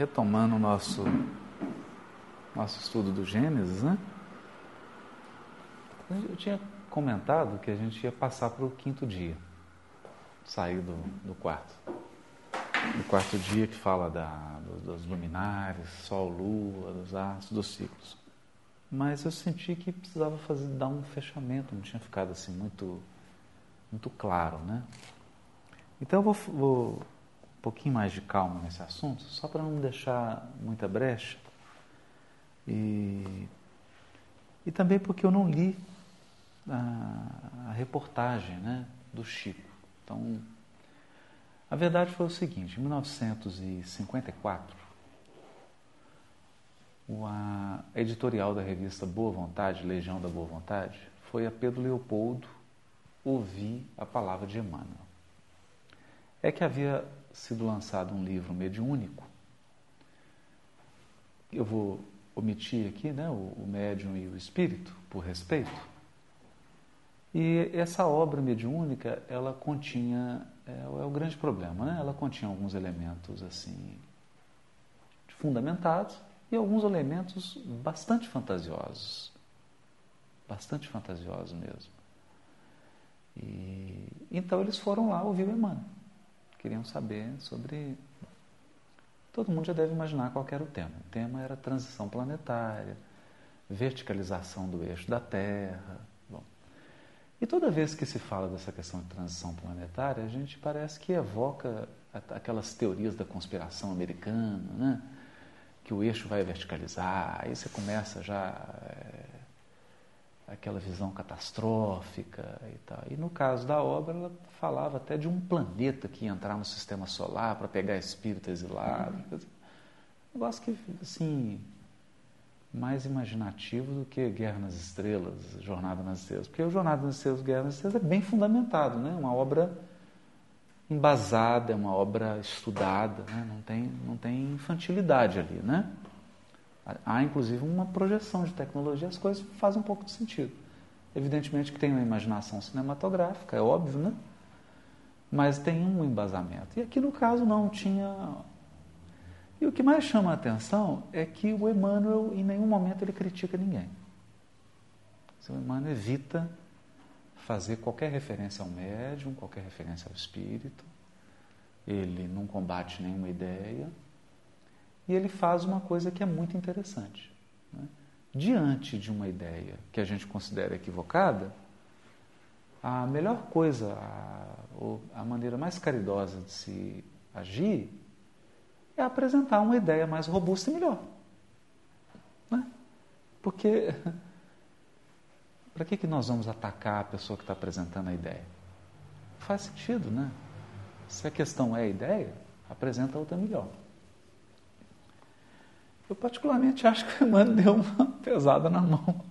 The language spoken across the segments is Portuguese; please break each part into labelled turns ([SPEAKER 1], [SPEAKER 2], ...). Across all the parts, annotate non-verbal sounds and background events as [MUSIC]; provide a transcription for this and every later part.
[SPEAKER 1] retomando o nosso, nosso estudo do Gênesis, né? Eu tinha comentado que a gente ia passar para o quinto dia, sair do, do quarto. O quarto dia que fala da, dos, dos luminares, sol, lua, dos astros, dos ciclos. Mas eu senti que precisava fazer, dar um fechamento, não tinha ficado assim muito, muito claro, né? Então eu vou, vou um pouquinho mais de calma nesse assunto, só para não deixar muita brecha. E, e também porque eu não li a, a reportagem né, do Chico. Então, a verdade foi o seguinte: em 1954, a editorial da revista Boa Vontade, Legião da Boa Vontade, foi a Pedro Leopoldo ouvir a palavra de Emmanuel. É que havia sido lançado um livro mediúnico. Eu vou omitir aqui né, o, o médium e o espírito, por respeito. E essa obra mediúnica, ela continha, é, é o grande problema, né? ela continha alguns elementos assim fundamentados e alguns elementos bastante fantasiosos. Bastante fantasiosos mesmo. E, então eles foram lá ouvir o Emmanuel queriam saber sobre. Todo mundo já deve imaginar qual era o tema. O tema era transição planetária, verticalização do eixo da Terra. Bom. E toda vez que se fala dessa questão de transição planetária, a gente parece que evoca aquelas teorias da conspiração americana, né? que o eixo vai verticalizar, aí você começa já é, aquela visão catastrófica e tal. E no caso da obra, ela falava até de um planeta que ia entrar no sistema solar para pegar espírito exilado. Uhum. Um negócio que, assim, mais imaginativo do que Guerra nas Estrelas, Jornada nas Estrelas. Porque o Jornada nas Estrelas, Guerra nas Estrelas é bem fundamentado, né? Uma obra embasada, é uma obra estudada, né? não, tem, não tem infantilidade ali, né? Há inclusive uma projeção de tecnologia, as coisas fazem um pouco de sentido. Evidentemente que tem uma imaginação cinematográfica, é óbvio, né? Mas tem um embasamento. E aqui no caso não tinha. E o que mais chama a atenção é que o Emmanuel, em nenhum momento, ele critica ninguém. O Emmanuel evita fazer qualquer referência ao médium, qualquer referência ao espírito. Ele não combate nenhuma ideia e ele faz uma coisa que é muito interessante. Né? Diante de uma ideia que a gente considera equivocada, a melhor coisa, a, a maneira mais caridosa de se agir é apresentar uma ideia mais robusta e melhor. Né? Porque [LAUGHS] para que, que nós vamos atacar a pessoa que está apresentando a ideia? Faz sentido, né? Se a questão é a ideia, apresenta outra melhor. Eu particularmente acho que o Emmanuel deu uma pesada na mão.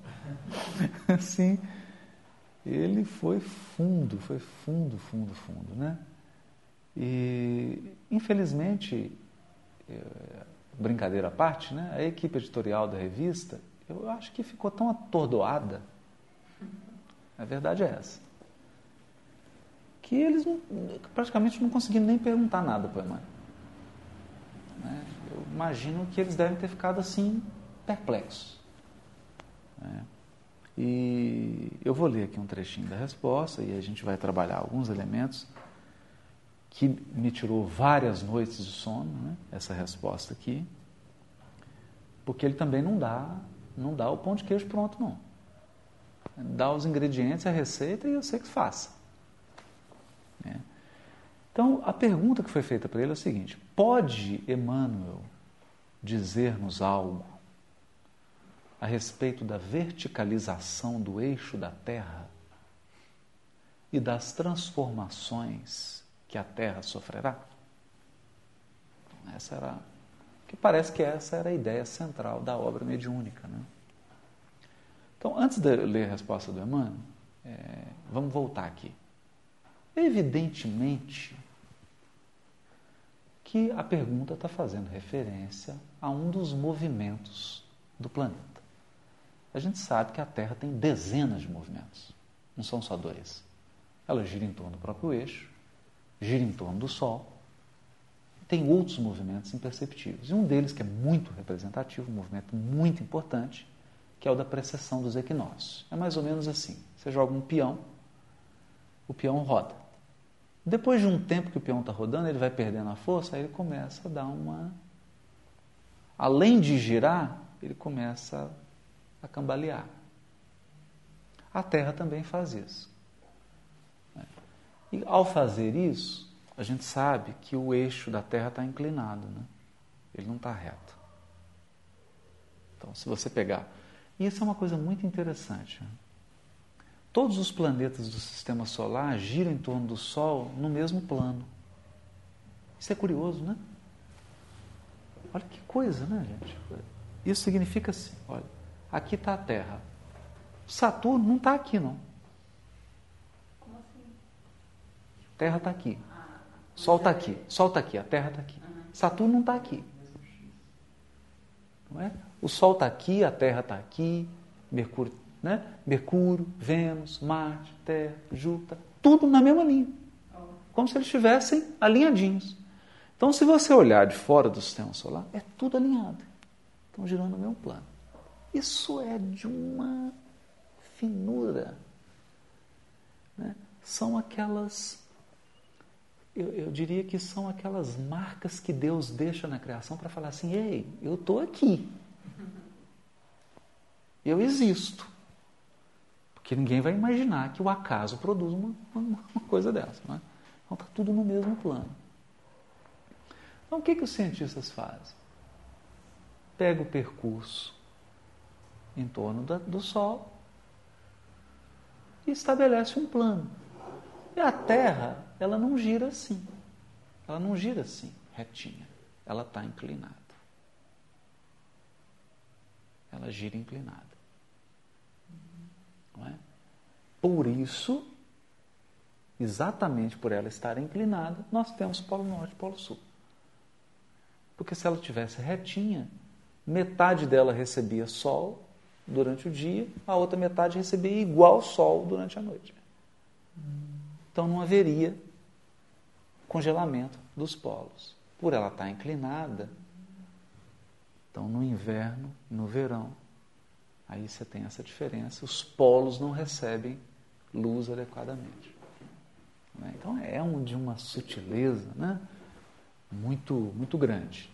[SPEAKER 1] [LAUGHS] Assim, ele foi fundo, foi fundo, fundo, fundo, né? E, infelizmente, é, brincadeira à parte, né? A equipe editorial da revista, eu acho que ficou tão atordoada. A verdade é essa. Que eles praticamente não conseguiram nem perguntar nada para o Emmanuel. Né? Eu imagino que eles devem ter ficado assim, perplexos. Né? E eu vou ler aqui um trechinho da resposta e a gente vai trabalhar alguns elementos que me tirou várias noites de sono, né? essa resposta aqui, porque ele também não dá, não dá o pão de queijo pronto, não. Dá os ingredientes, a receita e eu sei que faça. Né? Então, a pergunta que foi feita para ele é o seguinte: pode Emmanuel dizer-nos algo a respeito da verticalização do eixo da Terra e das transformações que a Terra sofrerá? Essa era, que parece que essa era a ideia central da obra mediúnica, né? Então, antes de ler a resposta do Emmanuel, é, vamos voltar aqui. Evidentemente que a pergunta está fazendo referência a um dos movimentos do planeta. A gente sabe que a Terra tem dezenas de movimentos, não são só dois. Ela gira em torno do próprio eixo, gira em torno do Sol, tem outros movimentos imperceptíveis. E um deles, que é muito representativo, um movimento muito importante, que é o da precessão dos equinócios. É mais ou menos assim: você joga um peão, o peão roda. Depois de um tempo que o peão está rodando, ele vai perdendo a força, aí ele começa a dar uma. Além de girar, ele começa a cambalear. A Terra também faz isso. E ao fazer isso, a gente sabe que o eixo da Terra está inclinado, né? ele não está reto. Então, se você pegar. E isso é uma coisa muito interessante. Né? Todos os planetas do sistema solar giram em torno do Sol no mesmo plano. Isso é curioso, né? Olha que coisa, né, gente? Isso significa assim: olha, aqui está a Terra. Saturno não está aqui, não.
[SPEAKER 2] Como assim?
[SPEAKER 1] Terra está aqui. Sol está aqui, Sol está aqui, a Terra está aqui. Saturno não está aqui. Não é? O Sol está aqui, a Terra está aqui, Mercúrio, né? Mercúrio, Vênus, Marte, Terra, Júpiter, tudo na mesma linha. Como se eles estivessem alinhadinhos. Então, se você olhar de fora do sistema solar, é tudo alinhado. Estão girando no mesmo plano. Isso é de uma finura. Né? São aquelas eu, eu diria que são aquelas marcas que Deus deixa na criação para falar assim: ei, eu estou aqui. Eu existo. Porque ninguém vai imaginar que o acaso produz uma, uma, uma coisa dessa. Não é? Então está tudo no mesmo plano. Então o que, que os cientistas fazem? Pega o percurso em torno da, do Sol e estabelece um plano. E a Terra ela não gira assim. Ela não gira assim, retinha. Ela está inclinada. Ela gira inclinada. É? Por isso, exatamente por ela estar inclinada, nós temos Polo Norte e Polo Sul. Porque se ela tivesse retinha, metade dela recebia sol durante o dia, a outra metade recebia igual sol durante a noite. Então não haveria congelamento dos polos. Por ela estar inclinada, então no inverno, no verão, aí você tem essa diferença, os polos não recebem luz adequadamente. Né? Então é um, de uma sutileza né? muito, muito grande.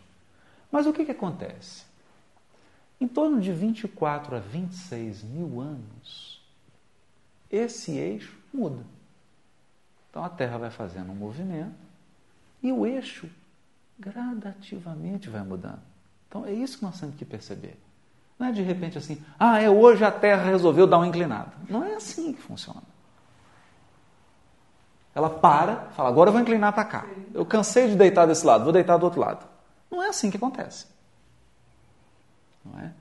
[SPEAKER 1] Mas o que, que acontece? Em torno de 24 a 26 mil anos, esse eixo muda. Então a Terra vai fazendo um movimento e o eixo gradativamente vai mudando. Então é isso que nós temos que perceber. Não é de repente assim, ah, é hoje a Terra resolveu dar uma inclinada. Não é assim que funciona. Ela para, fala, agora eu vou inclinar para cá. Eu cansei de deitar desse lado, vou deitar do outro lado. Não é assim que acontece. Não é?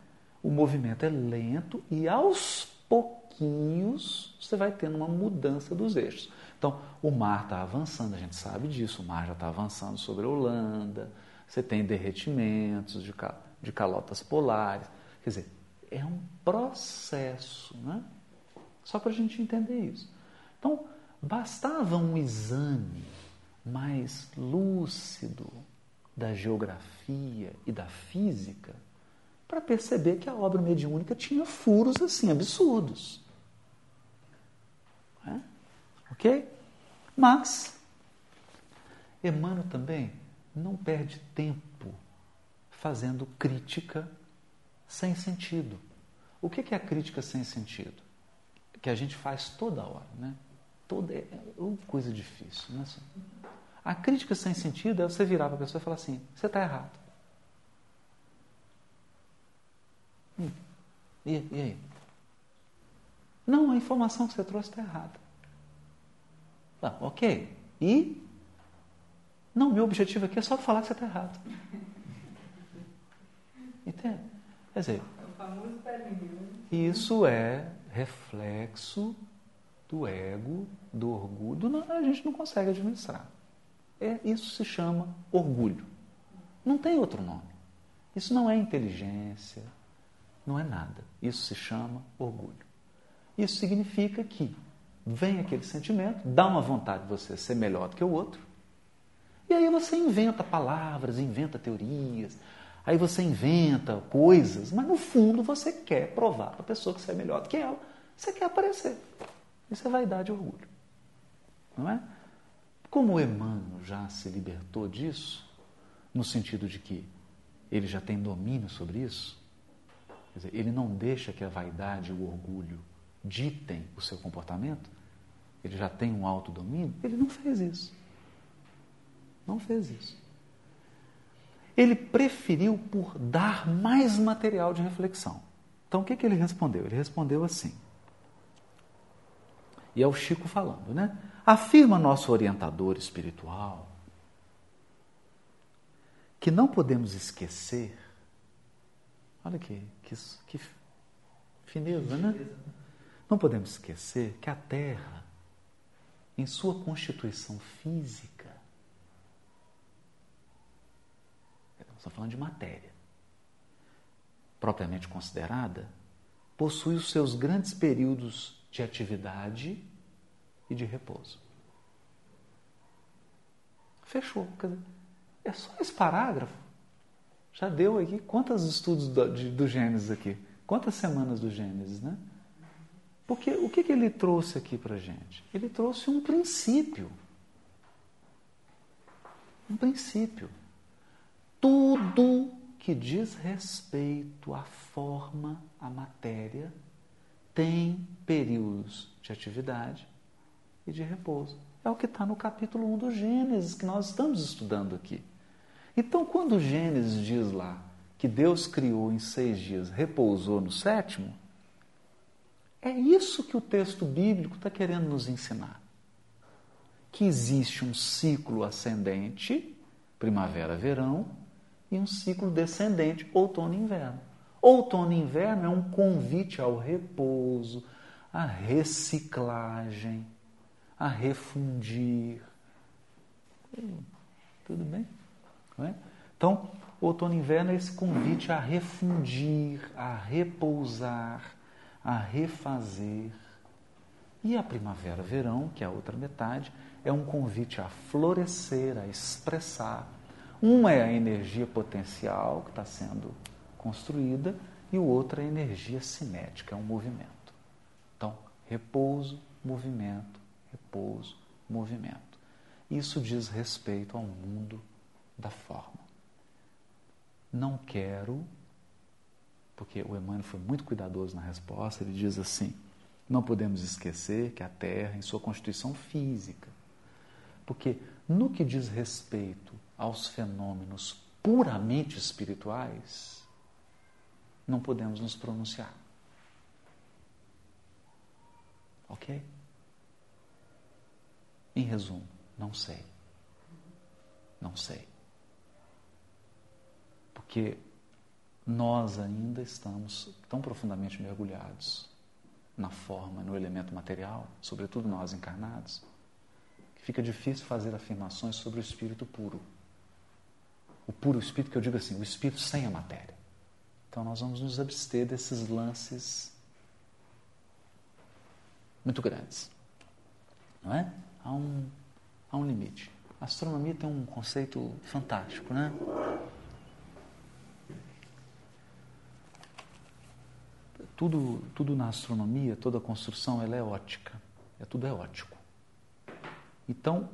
[SPEAKER 1] O movimento é lento e aos pouquinhos você vai tendo uma mudança dos eixos. Então, o mar está avançando, a gente sabe disso, o mar já está avançando sobre a Holanda, você tem derretimentos de, de calotas polares. Quer dizer, é um processo, né? Só para a gente entender isso. Então, bastava um exame mais lúcido da geografia e da física para perceber que a obra mediúnica tinha furos assim absurdos. É? Ok? Mas, Emmanuel também não perde tempo fazendo crítica sem sentido. O que é a crítica sem sentido? Que a gente faz toda hora, né? Toda, é uma coisa difícil, né? A crítica sem sentido é você virar para a pessoa e falar assim: você está errado. Hum, e, e aí? Não, a informação que você trouxe está errada. Ah, ok. E? Não, meu objetivo aqui é só falar que você está errado. Entende? Quer dizer, isso é reflexo do ego, do orgulho. A gente não consegue administrar. É, isso se chama orgulho. Não tem outro nome. Isso não é inteligência, não é nada. Isso se chama orgulho. Isso significa que vem aquele sentimento, dá uma vontade de você ser melhor do que o outro, E aí você inventa palavras, inventa teorias, aí você inventa coisas, mas no fundo você quer provar para a pessoa que você é melhor do que ela. Você quer aparecer. Isso é vaidade e orgulho. Não é? Como Emmanuel já se libertou disso, no sentido de que ele já tem domínio sobre isso, dizer, ele não deixa que a vaidade e o orgulho ditem o seu comportamento, ele já tem um autodomínio, ele não fez isso. Não fez isso. Ele preferiu por dar mais material de reflexão. Então o que, que ele respondeu? Ele respondeu assim. E é o Chico falando, né? Afirma nosso orientador espiritual que não podemos esquecer. Olha que, que, que fineza, né? Não podemos esquecer que a Terra, em sua constituição física, estamos falando de matéria, propriamente considerada, possui os seus grandes períodos de atividade e de repouso. Fechou. É só esse parágrafo. Já deu aqui quantos estudos do, de, do Gênesis aqui? Quantas semanas do Gênesis, né? Porque o que, que ele trouxe aqui para gente? Ele trouxe um princípio. Um princípio. Tudo que diz respeito à forma, à matéria, tem períodos de atividade e de repouso. É o que está no capítulo 1 do Gênesis, que nós estamos estudando aqui. Então, quando o Gênesis diz lá que Deus criou em seis dias, repousou no sétimo, é isso que o texto bíblico está querendo nos ensinar. Que existe um ciclo ascendente, primavera-verão, e um ciclo descendente, outono e inverno. Outono e inverno é um convite ao repouso, à reciclagem, a refundir. Tudo bem? É? Então, outono e inverno é esse convite a refundir, a repousar, a refazer. E a primavera, verão, que é a outra metade, é um convite a florescer, a expressar. Uma é a energia potencial que está sendo construída e o outro é a energia cinética, é um movimento. Então, repouso, movimento, repouso, movimento. Isso diz respeito ao mundo da forma. Não quero, porque o Emmanuel foi muito cuidadoso na resposta, ele diz assim: não podemos esquecer que a Terra, em sua constituição física, porque no que diz respeito aos fenômenos puramente espirituais, não podemos nos pronunciar. Ok? Em resumo, não sei. Não sei. Porque nós ainda estamos tão profundamente mergulhados na forma, no elemento material, sobretudo nós encarnados, que fica difícil fazer afirmações sobre o espírito puro. O puro espírito, que eu digo assim, o espírito sem a matéria. Então nós vamos nos abster desses lances muito grandes. Não é? Há um, há um limite. A astronomia tem um conceito fantástico, né? Tudo, tudo na astronomia, toda construção, ela é ótica. É tudo é ótico. Então,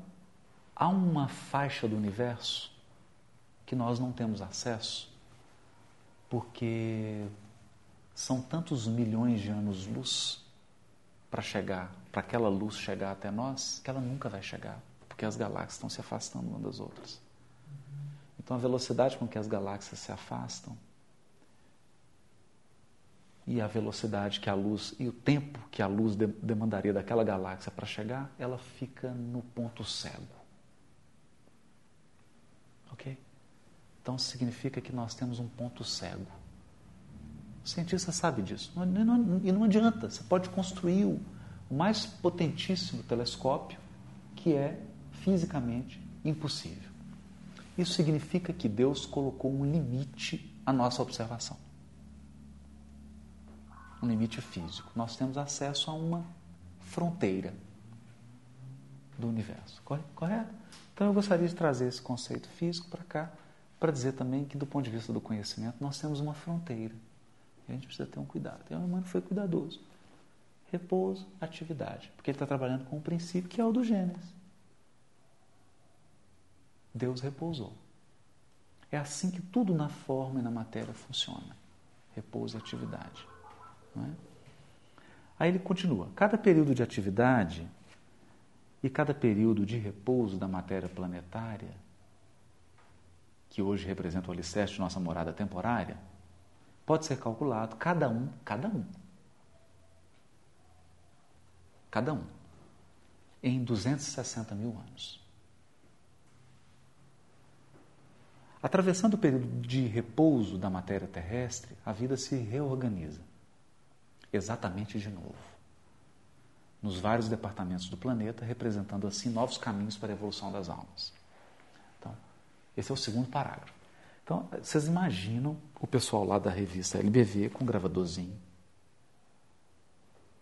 [SPEAKER 1] há uma faixa do universo que nós não temos acesso porque são tantos milhões de anos-luz para chegar, para aquela luz chegar até nós, que ela nunca vai chegar, porque as galáxias estão se afastando umas das outras. Então a velocidade com que as galáxias se afastam e a velocidade que a luz e o tempo que a luz de, demandaria daquela galáxia para chegar, ela fica no ponto cego. OK? Então significa que nós temos um ponto cego. O cientista sabe disso. E não adianta, você pode construir o mais potentíssimo telescópio, que é fisicamente impossível. Isso significa que Deus colocou um limite à nossa observação. Um limite físico. Nós temos acesso a uma fronteira. do universo. Correto? Então eu gostaria de trazer esse conceito físico para cá, para dizer também que, do ponto de vista do conhecimento, nós temos uma fronteira. E a gente precisa ter um cuidado. E o Emmanuel foi cuidadoso. Repouso, atividade. Porque ele está trabalhando com um princípio que é o do Gênesis. Deus repousou. É assim que tudo na forma e na matéria funciona. Repouso atividade. É? Aí ele continua. Cada período de atividade e cada período de repouso da matéria planetária, que hoje representa o alicerce de nossa morada temporária, pode ser calculado cada um, cada um. Cada um. Em 260 mil anos. Atravessando o período de repouso da matéria terrestre, a vida se reorganiza. Exatamente de novo. Nos vários departamentos do planeta, representando assim novos caminhos para a evolução das almas. Esse é o segundo parágrafo. Então, vocês imaginam o pessoal lá da revista LBV com um gravadorzinho.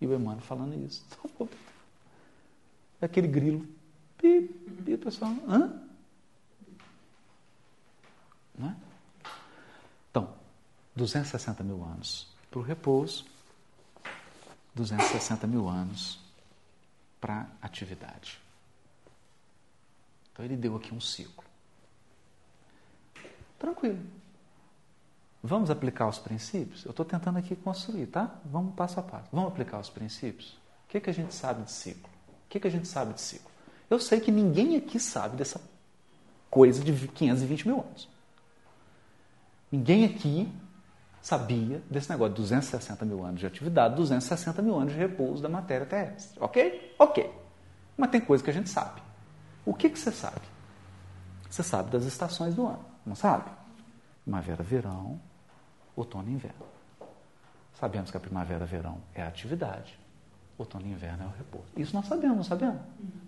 [SPEAKER 1] E o Emmanuel falando isso. [LAUGHS] É aquele grilo. Pi, o pessoal. Hã? Né? Então, 260 mil anos para o repouso, 260 mil anos para atividade. Então ele deu aqui um ciclo. Tranquilo. Vamos aplicar os princípios? Eu estou tentando aqui construir, tá? Vamos passo a passo. Vamos aplicar os princípios? O que, que a gente sabe de ciclo? O que, que a gente sabe de ciclo? Eu sei que ninguém aqui sabe dessa coisa de 520 mil anos. Ninguém aqui sabia desse negócio de 260 mil anos de atividade, 260 mil anos de repouso da matéria terrestre. Ok? Ok. Mas tem coisa que a gente sabe. O que, que você sabe? Você sabe das estações do ano, não sabe? Primavera, verão, outono e inverno. Sabemos que a primavera, verão é a atividade, outono e inverno é o repouso. Isso nós sabemos, não sabemos?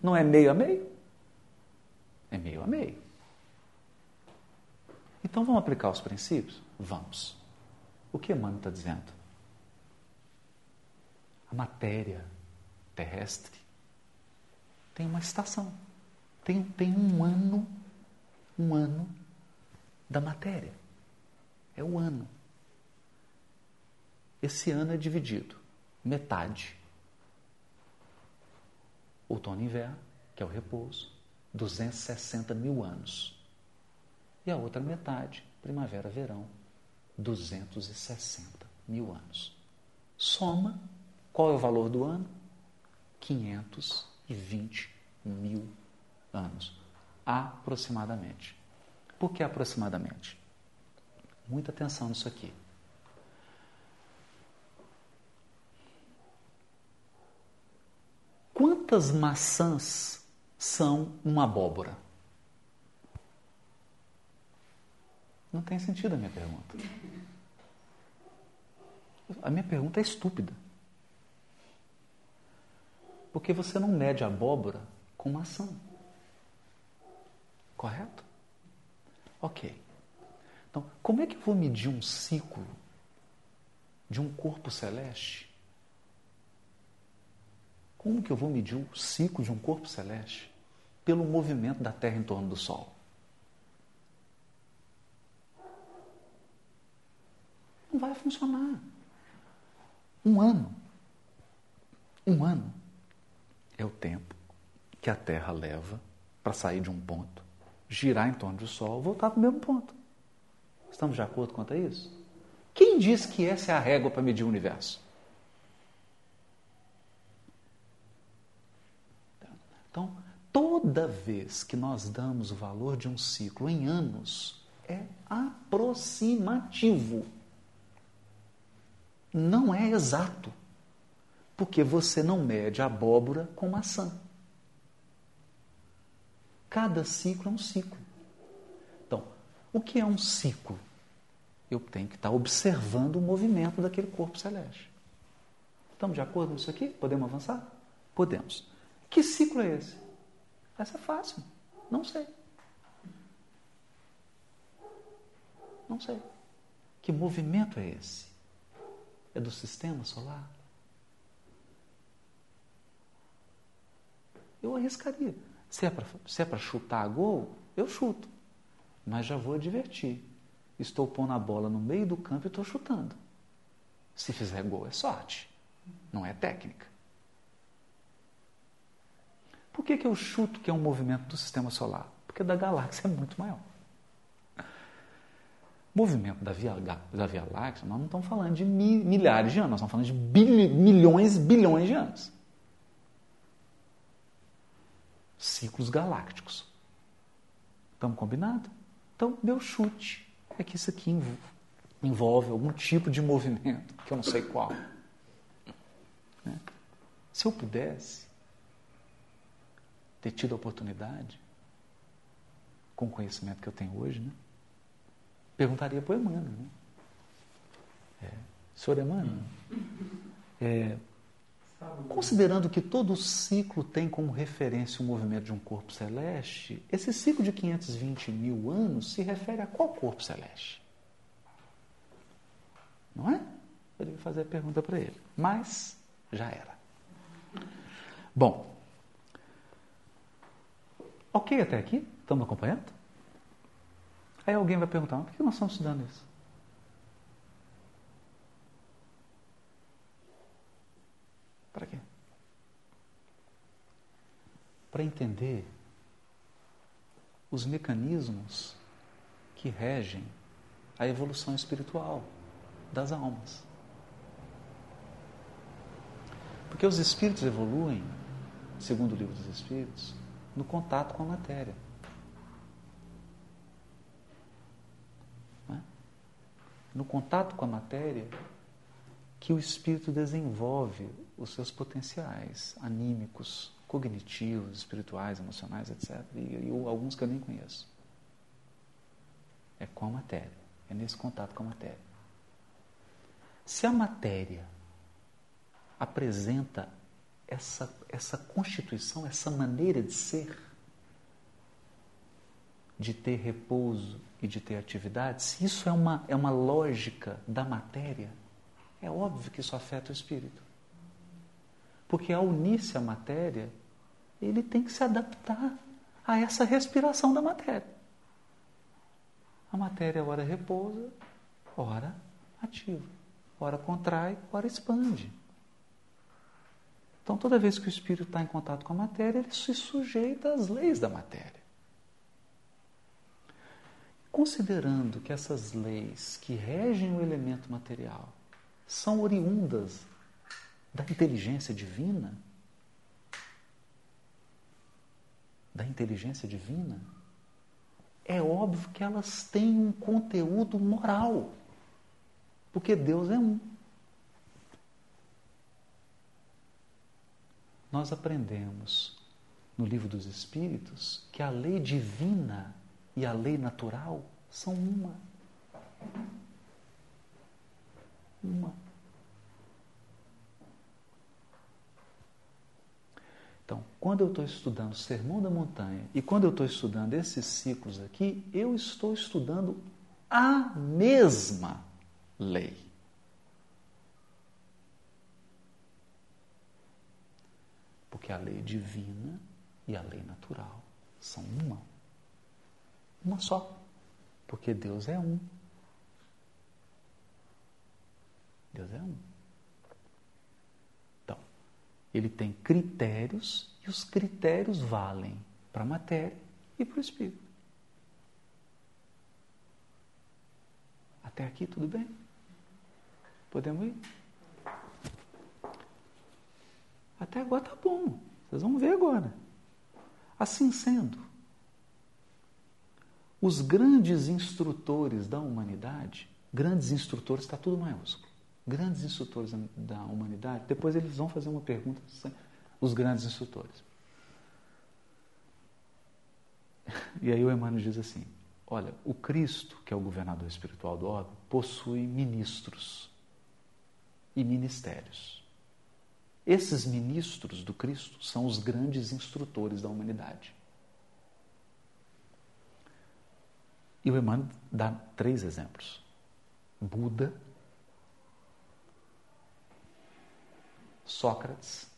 [SPEAKER 1] Não é meio a meio? É meio a meio. Então vamos aplicar os princípios? Vamos. O que Emmanuel está dizendo? A matéria terrestre tem uma estação, tem, tem um ano, um ano da matéria. É o ano. Esse ano é dividido, metade. Outono e inverno, que é o repouso, 260 mil anos e a outra metade, primavera-verão, 260 mil anos. Soma, qual é o valor do ano? 520 mil anos, aproximadamente. Por que aproximadamente? Muita atenção nisso aqui. Quantas maçãs são uma abóbora? Não tem sentido a minha pergunta. A minha pergunta é estúpida. Porque você não mede abóbora com maçã. Correto? Ok. Então, como é que eu vou medir um ciclo de um corpo celeste? Como que eu vou medir o ciclo de um corpo celeste? Pelo movimento da Terra em torno do Sol. Não vai funcionar. Um ano. Um ano é o tempo que a Terra leva para sair de um ponto, girar em torno do Sol, voltar para o mesmo ponto. Estamos de acordo quanto a isso? Quem diz que essa é a régua para medir o universo? Então, toda vez que nós damos o valor de um ciclo em anos, é aproximativo não é exato, porque você não mede abóbora com maçã. Cada ciclo é um ciclo. Então, o que é um ciclo? Eu tenho que estar observando o movimento daquele corpo celeste. Estamos de acordo com isso aqui? Podemos avançar? Podemos. Que ciclo é esse? Essa é fácil. Não sei. Não sei. Que movimento é esse? É do sistema solar? eu arriscaria. Se é para é chutar gol, eu chuto. Mas já vou advertir. Estou pondo a bola no meio do campo e estou chutando. Se fizer gol, é sorte, não é técnica. Por que, que eu chuto que é um movimento do sistema solar? Porque da galáxia é muito maior. movimento da Via, da Via Láctea, nós não estamos falando de milhares de anos, nós estamos falando de milhões, bilhões de anos. Ciclos galácticos. Estamos combinados? Então, meu chute é que isso aqui envolve algum tipo de movimento, que eu não sei qual. Né? Se eu pudesse ter tido a oportunidade, com o conhecimento que eu tenho hoje, né? perguntaria para o Emmanuel. Né? É, senhor Emmanuel, é, considerando que todo ciclo tem como referência o movimento de um corpo celeste, esse ciclo de 520 mil anos se refere a qual corpo celeste? Não é? Eu devia fazer a pergunta para ele. Mas já era. Bom. Ok até aqui? Estamos acompanhando? Aí alguém vai perguntar, por que nós estamos estudando isso? Para quê? Para entender os mecanismos que regem a evolução espiritual das almas. Porque os espíritos evoluem, segundo o livro dos espíritos, no contato com a matéria. É? No contato com a matéria que o espírito desenvolve os seus potenciais anímicos, cognitivos, espirituais, emocionais, etc. E, e alguns que eu nem conheço. É com a matéria, é nesse contato com a matéria. Se a matéria apresenta essa, essa constituição, essa maneira de ser, de ter repouso e de ter atividade, se isso é uma, é uma lógica da matéria, é óbvio que isso afeta o espírito. Porque ao unir-se à matéria, ele tem que se adaptar a essa respiração da matéria. A matéria ora repousa, ora ativa ora contrai, ora expande. Então, toda vez que o espírito está em contato com a matéria, ele se sujeita às leis da matéria. Considerando que essas leis que regem o elemento material são oriundas da inteligência divina, da inteligência divina, é óbvio que elas têm um conteúdo moral. Porque Deus é um. Nós aprendemos no livro dos Espíritos que a lei divina e a lei natural são uma. Uma. Então, quando eu estou estudando Sermão da Montanha e quando eu estou estudando esses ciclos aqui, eu estou estudando a mesma lei. Porque a lei divina e a lei natural são uma. Uma só. Porque Deus é um. Deus é um. Ele tem critérios e os critérios valem para a matéria e para o espírito. Até aqui tudo bem? Podemos ir? Até agora tá bom. Vocês vão ver agora. Assim sendo, os grandes instrutores da humanidade, grandes instrutores, está tudo maiúsculo, grandes instrutores da humanidade, depois eles vão fazer uma pergunta, os grandes instrutores. [LAUGHS] E aí o Emmanuel diz assim: olha, o Cristo, que é o governador espiritual do orbe, possui ministros e ministérios. Esses ministros do Cristo são os grandes instrutores da humanidade. E o Emmanuel dá três exemplos: Buda, Sócrates,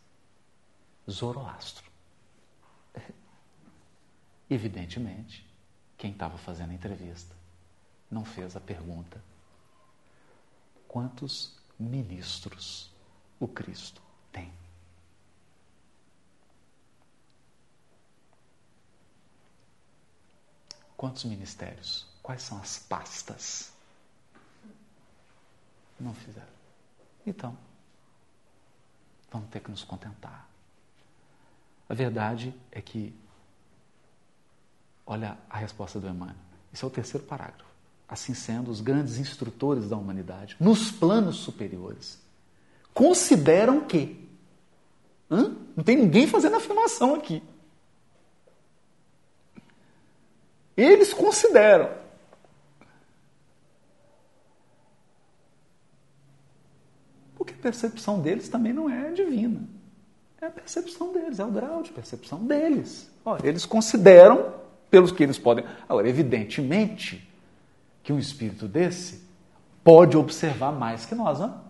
[SPEAKER 1] Zoroastro. [LAUGHS] Evidentemente, quem estava fazendo a entrevista não fez a pergunta: quantos ministros o Cristo tem? Quantos ministérios? Quais são as pastas? Não fizeram. Então, vamos ter que nos contentar. A verdade é que, olha a resposta do Emmanuel. Esse é o terceiro parágrafo. Assim sendo, os grandes instrutores da humanidade, nos planos superiores, consideram que. Hã? Não tem ninguém fazendo afirmação aqui. Eles consideram. Porque a percepção deles também não é divina. É a percepção deles, é o grau de percepção deles. Ó, eles consideram, pelos que eles podem. Agora, evidentemente, que um espírito desse pode observar mais que nós, não?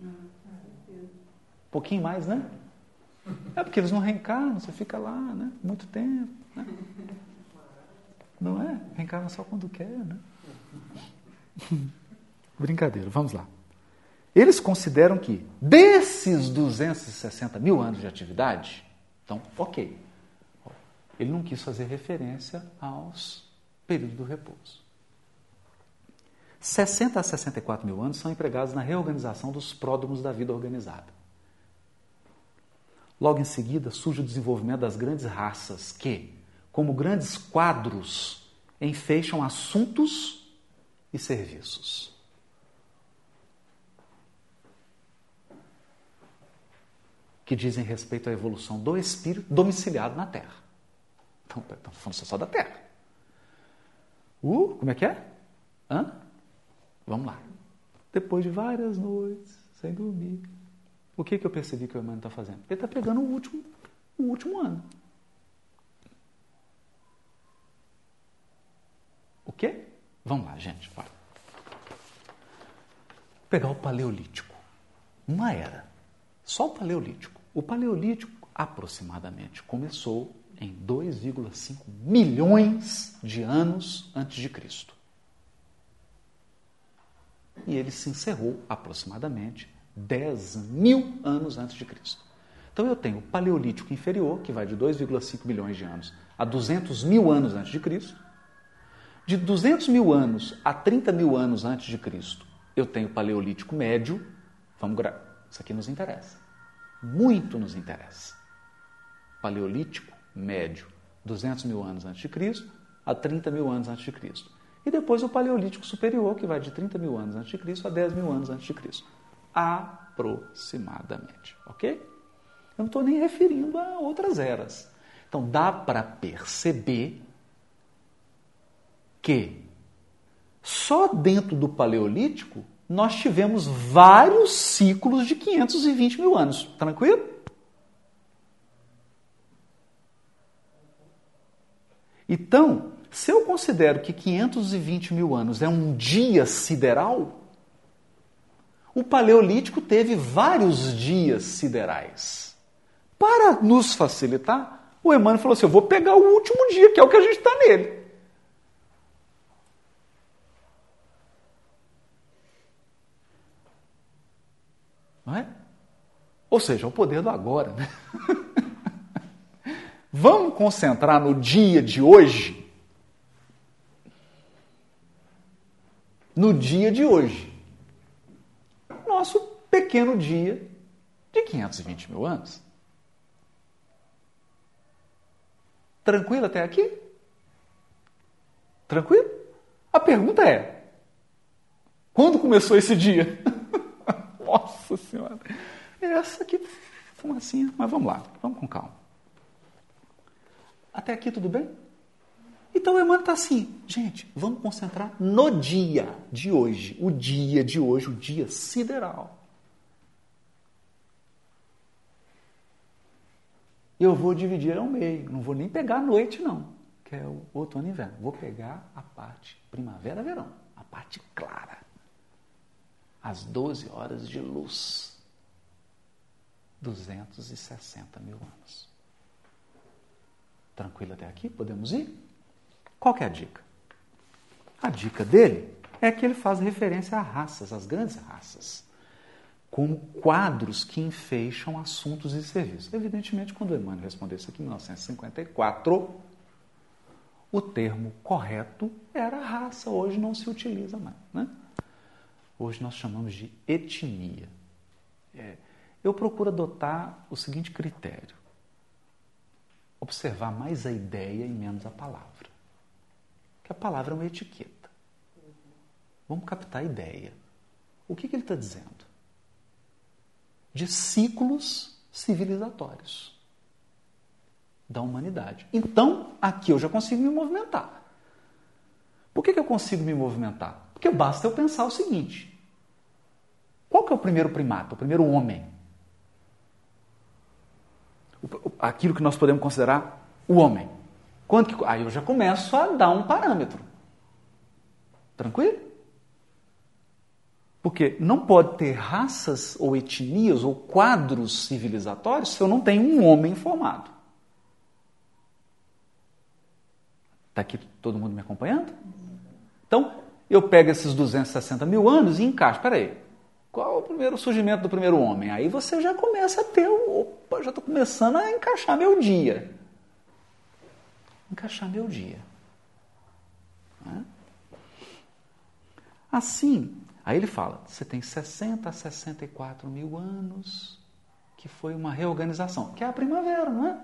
[SPEAKER 1] Um pouquinho mais, né? É porque eles não reencarnam, você fica lá, né? Muito tempo. Né? Não é? Reencarna só quando quer, né? [LAUGHS] Brincadeira, vamos lá. Eles consideram que desses 260 mil anos de atividade, então, ok. Ele não quis fazer referência aos períodos do repouso. 60 a 64 mil anos são empregados na reorganização dos pródromos da vida organizada. Logo em seguida surge o desenvolvimento das grandes raças que, como grandes quadros, enfeixam assuntos e serviços. Que dizem respeito à evolução do espírito domiciliado na Terra. Então, estamos falando só da Terra. Uh, como é que é? Hã? Vamos lá. Depois de várias noites sem dormir, o que, que eu percebi que o Emmanuel está fazendo? Ele está pegando o último, o último ano. O quê? Vamos lá, gente. Olha. Pegar o Paleolítico. Uma era. Só o Paleolítico. O Paleolítico, aproximadamente, começou em 2,5 milhões de anos antes de Cristo. E ele se encerrou aproximadamente 10 mil anos antes de Cristo. Então eu tenho o Paleolítico inferior, que vai de 2,5 milhões de anos a 200 mil anos antes de Cristo, de 200 mil anos a 30 mil anos antes de Cristo, eu tenho Paleolítico Médio. Vamos gra... Isso aqui nos interessa. Muito nos interessa. Paleolítico Médio, 200 mil anos antes de Cristo a 30 mil anos antes de Cristo. E depois o Paleolítico Superior, que vai de 30 mil anos antes de Cristo a 10 mil anos antes de Cristo. Aproximadamente. Ok? Eu não estou nem referindo a outras eras. Então dá para perceber que só dentro do Paleolítico nós tivemos vários ciclos de 520 mil anos. Tranquilo? Então, se eu considero que 520 mil anos é um dia sideral, o Paleolítico teve vários dias siderais. Para nos facilitar, o Emmanuel falou assim: eu vou pegar o último dia, que é o que a gente está nele. Não é? Ou seja, o poder do agora. Né? [LAUGHS] Vamos concentrar no dia de hoje? No dia de hoje. Nosso pequeno dia de 520 mil anos. Tranquilo até aqui? Tranquilo? A pergunta é: quando começou esse dia? [LAUGHS] Nossa Senhora. Essa aqui, fumacinha. Mas vamos lá, vamos com calma. Até aqui tudo bem? Então o Emmanuel está assim, gente, vamos concentrar no dia de hoje. O dia de hoje, o dia sideral. Eu vou dividir ao meio, não vou nem pegar a noite, não, que é o outono e inverno. Vou pegar a parte primavera-verão, a parte clara às 12 horas de luz. 260 mil anos. Tranquilo até aqui? Podemos ir? Qual é a dica? A dica dele é que ele faz referência a raças, às grandes raças, como quadros que enfeixam assuntos e serviços. Evidentemente, quando Emmanuel respondeu isso aqui em 1954, o termo correto era raça, hoje não se utiliza mais. Né? Hoje nós chamamos de etnia. É, eu procuro adotar o seguinte critério: observar mais a ideia e menos a palavra. Que a palavra é uma etiqueta. Vamos captar a ideia. O que, que ele está dizendo? De ciclos civilizatórios da humanidade. Então, aqui eu já consigo me movimentar. Por que, que eu consigo me movimentar? Porque basta eu pensar o seguinte: qual que é o primeiro primata, o primeiro homem? Aquilo que nós podemos considerar o homem. Quando que, aí eu já começo a dar um parâmetro. Tranquilo? Porque não pode ter raças ou etnias ou quadros civilizatórios se eu não tenho um homem formado. Está aqui todo mundo me acompanhando? Então, eu pego esses 260 mil anos e encaixo. Espera aí, qual o primeiro surgimento do primeiro homem? Aí você já começa a ter, opa, já estou começando a encaixar meu dia. Encaixar meu dia. Assim, aí ele fala, você tem 60 a 64 mil anos, que foi uma reorganização, que é a primavera, não é?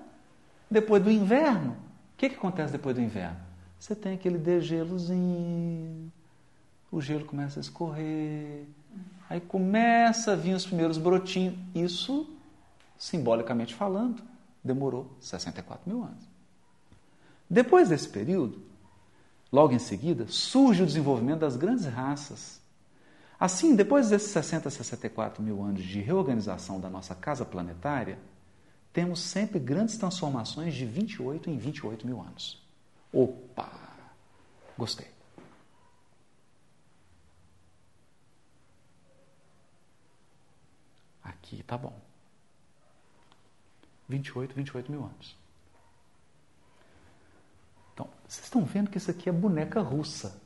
[SPEAKER 1] Depois do inverno, o que, que acontece depois do inverno? Você tem aquele degelozinho, o gelo começa a escorrer, aí começa a vir os primeiros brotinhos. Isso, simbolicamente falando, demorou 64 mil anos. Depois desse período, logo em seguida, surge o desenvolvimento das grandes raças. Assim, depois desses 60 a 64 mil anos de reorganização da nossa casa planetária, temos sempre grandes transformações de 28 em 28 mil anos. Opa! Gostei. Aqui tá bom. 28, 28 mil anos. Então, vocês estão vendo que isso aqui é boneca russa.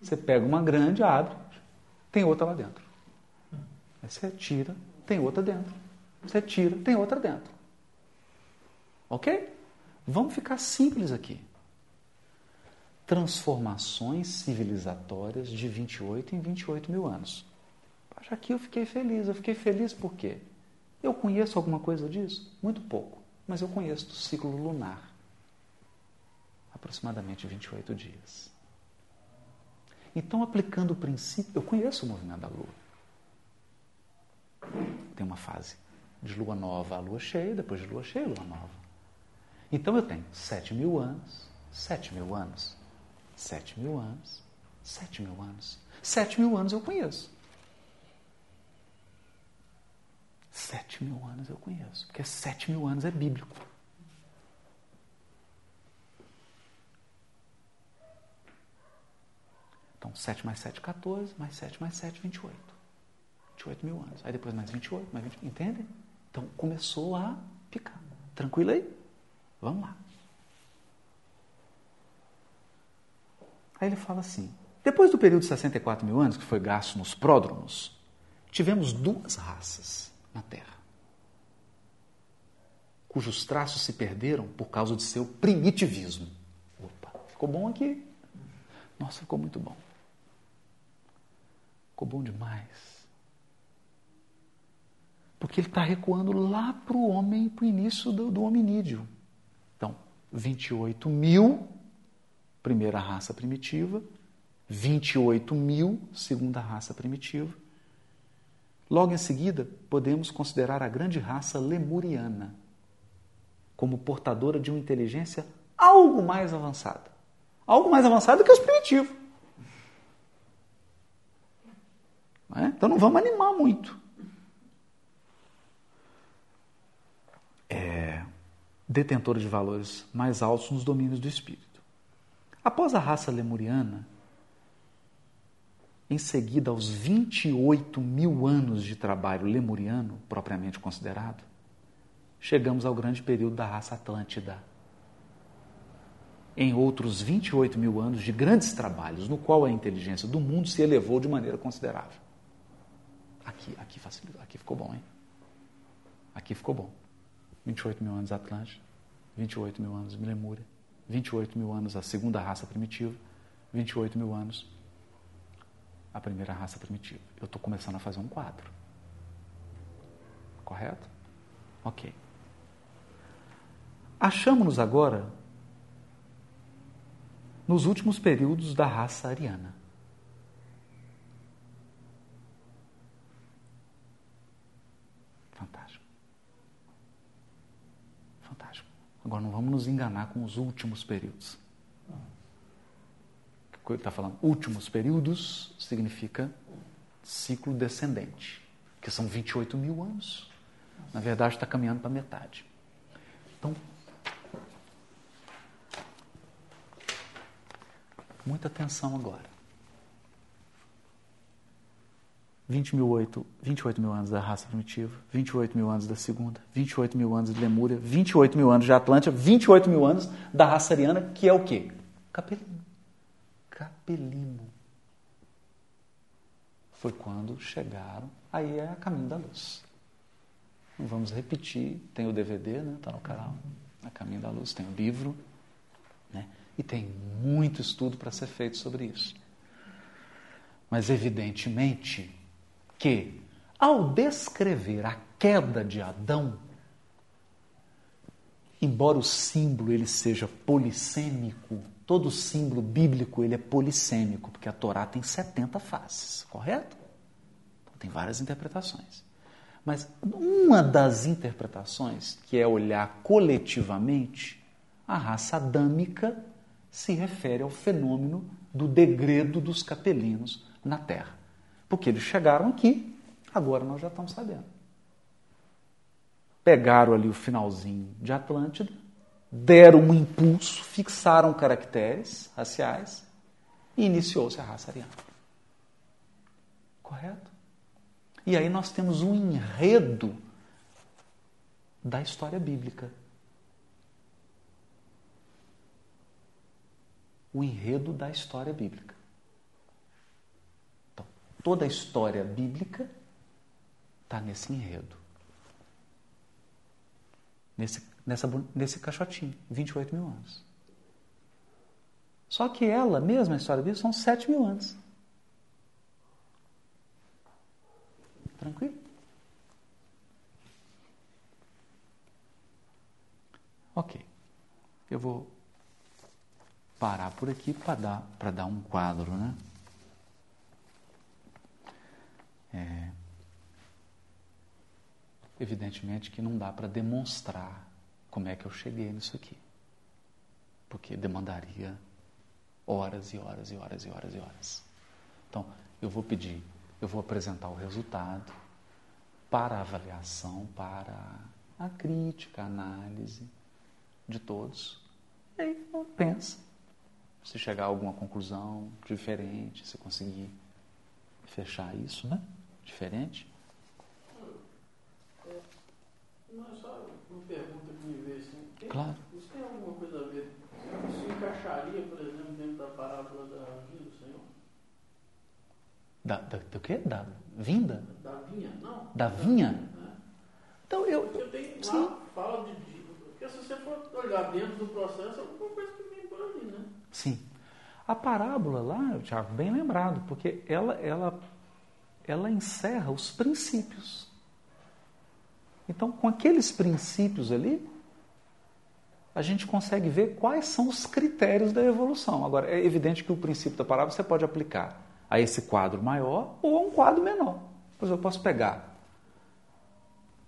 [SPEAKER 1] Você pega uma grande, abre, tem outra lá dentro. Aí você tira, tem outra dentro. Você tira, tem outra dentro. Ok? Vamos ficar simples aqui. Transformações civilizatórias de 28 em 28 mil anos. Já aqui eu fiquei feliz. Eu fiquei feliz por quê? Eu conheço alguma coisa disso? Muito pouco. Mas eu conheço do ciclo lunar. Aproximadamente 28 dias. Então, aplicando o princípio, eu conheço o movimento da Lua. Tem uma fase de lua nova a lua cheia, depois de lua cheia, lua nova. Então eu tenho sete mil anos, sete mil anos, sete mil anos, sete mil anos. Sete mil anos eu conheço. Sete mil anos eu conheço, porque sete mil anos é bíblico. Então, 7 mais 7, 14, mais 7 mais 7, 28. 28 mil anos. Aí depois mais 28, mais 28. Entendem? Então, começou a ficar. Tranquilo aí? Vamos lá. Aí ele fala assim: depois do período de 64 mil anos, que foi gasto nos pródromos, tivemos duas raças na Terra, cujos traços se perderam por causa de seu primitivismo. Opa, ficou bom aqui? Nossa, ficou muito bom. Ficou bom demais. Porque ele está recuando lá para o homem, para o início do, do hominídeo. 28 mil, primeira raça primitiva, 28 mil, segunda raça primitiva. Logo em seguida, podemos considerar a grande raça lemuriana como portadora de uma inteligência algo mais avançada. Algo mais avançado que os primitivos. Não é? Então não vamos animar muito. É, detentora de valores mais altos nos domínios do espírito. Após a raça lemuriana, em seguida aos 28 mil anos de trabalho lemuriano, propriamente considerado, chegamos ao grande período da raça Atlântida. em outros 28 mil anos de grandes trabalhos, no qual a inteligência do mundo se elevou de maneira considerável. Aqui, aqui facilitou, aqui ficou bom, hein? Aqui ficou bom. 28 mil anos Atlântida, 28 mil anos Lemúria, 28 mil anos a segunda raça primitiva, 28 mil anos a primeira raça primitiva. Eu estou começando a fazer um quadro. Correto? Ok. Achamos-nos agora nos últimos períodos da raça ariana. Fantástico. Fantástico. Agora não vamos nos enganar com os últimos períodos. Está falando? Últimos períodos significa ciclo descendente, que são 28 mil anos. Na verdade, está caminhando para metade. Então, muita atenção agora. 20 mil 8, 28 mil anos da raça primitiva, 28 mil anos da segunda, 28 mil anos de Lemúria, 28 mil anos de Atlântida, 28 mil anos da raça ariana, que é o quê? Capelino. Capelino. Foi quando chegaram, aí é a caminho da luz. Não vamos repetir, tem o DVD, né? Está no canal. A Caminho da Luz, tem o livro, né? E tem muito estudo para ser feito sobre isso. Mas evidentemente que ao descrever a queda de Adão, embora o símbolo ele seja polissêmico, todo símbolo bíblico ele é polissêmico, porque a Torá tem 70 faces, correto? Então, tem várias interpretações. Mas uma das interpretações, que é olhar coletivamente, a raça adâmica se refere ao fenômeno do degredo dos capelinos na Terra. Porque eles chegaram aqui, agora nós já estamos sabendo. Pegaram ali o finalzinho de Atlântida, deram um impulso, fixaram caracteres raciais e iniciou-se a raça ariana. Correto? E aí nós temos um enredo da história bíblica. O enredo da história bíblica. Então, toda a história bíblica está nesse enredo. Nesse, nessa, nesse caixotinho, 28 mil anos. Só que ela, mesma a história bíblica, são 7 mil anos. Tranquilo? Ok. Eu vou parar por aqui para dar, para dar um quadro, né? É, evidentemente que não dá para demonstrar como é que eu cheguei nisso aqui. Porque demandaria horas e horas e horas e horas e horas. Então, eu vou pedir eu vou apresentar o resultado para avaliação, para a crítica, a análise de todos. E aí pensa se chegar a alguma conclusão diferente, se conseguir fechar isso, né? Diferente.
[SPEAKER 3] Não é só uma pergunta que me veio assim. Tem,
[SPEAKER 1] claro.
[SPEAKER 3] Isso tem alguma coisa a ver? Isso encaixaria, por exemplo, dentro da parábola da vida do Senhor?
[SPEAKER 1] Da, da, do quê? Da vinda?
[SPEAKER 3] Da vinha, não.
[SPEAKER 1] Da vinha?
[SPEAKER 3] É.
[SPEAKER 1] Então eu.
[SPEAKER 3] Porque tem
[SPEAKER 1] sim.
[SPEAKER 3] lá, fala de. de- Porque se você for olhar dentro do processo, é alguma coisa que vem por ali, né?
[SPEAKER 1] Sim. A parábola lá, Tiago, bem lembrado, porque ela, ela, ela encerra os princípios. Então, com aqueles princípios ali, a gente consegue ver quais são os critérios da evolução. Agora, é evidente que o princípio da parábola você pode aplicar a esse quadro maior ou a um quadro menor. Por exemplo, eu posso pegar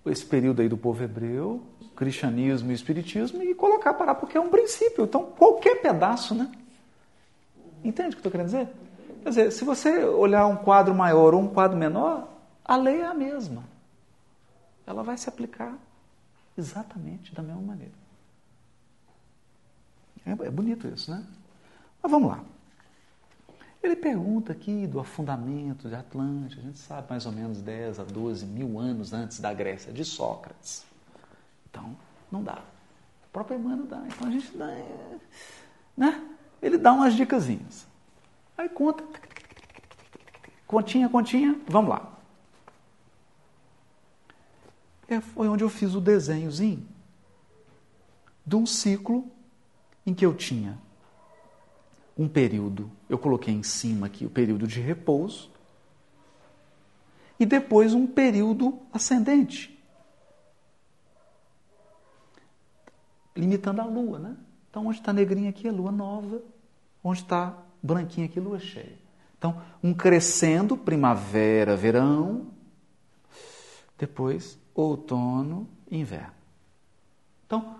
[SPEAKER 1] esse período aí do povo hebreu, cristianismo e espiritismo e colocar a parábola, porque é um princípio. Então, qualquer pedaço, né? Entende o que eu estou querendo dizer? Quer dizer, se você olhar um quadro maior ou um quadro menor, a lei é a mesma. Ela vai se aplicar exatamente da mesma maneira. É, é bonito isso, né? Mas vamos lá. Ele pergunta aqui do afundamento de Atlântida, a gente sabe mais ou menos 10 a 12 mil anos antes da Grécia, de Sócrates. Então, não dá. O próprio Emmanuel dá. Então a gente dá. é, Né? Ele dá umas dicasinhas. Aí conta. Continha, continha, vamos lá. É, foi onde eu fiz o desenhozinho de um ciclo em que eu tinha um período, eu coloquei em cima aqui o período de repouso, e depois um período ascendente, limitando a lua, né? Então, onde está negrinha aqui é lua nova, onde está branquinha aqui, lua cheia. Então, um crescendo, primavera, verão, depois outono, inverno. Então,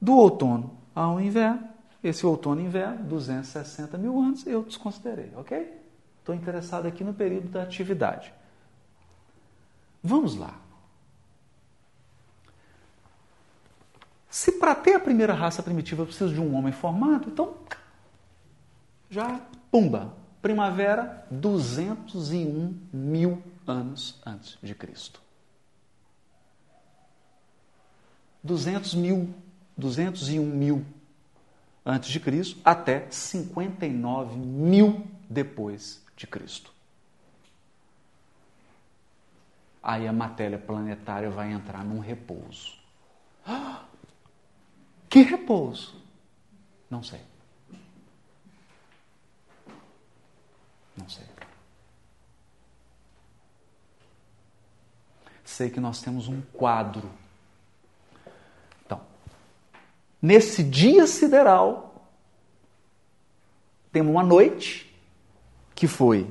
[SPEAKER 1] do outono ao inverno, esse outono e inverno, 260 mil anos, eu desconsiderei, ok? Estou interessado aqui no período da atividade. Vamos lá. Se para ter a primeira raça primitiva eu preciso de um homem formado, então já, pumba, primavera, 201 mil anos antes de Cristo. 200 mil, 201 mil antes de Cristo até 59 mil depois de Cristo. Aí a matéria planetária vai entrar num repouso. [GASPS] Que repouso? Não sei. Não sei. Sei que nós temos um quadro. Nesse dia sideral, temos uma noite que foi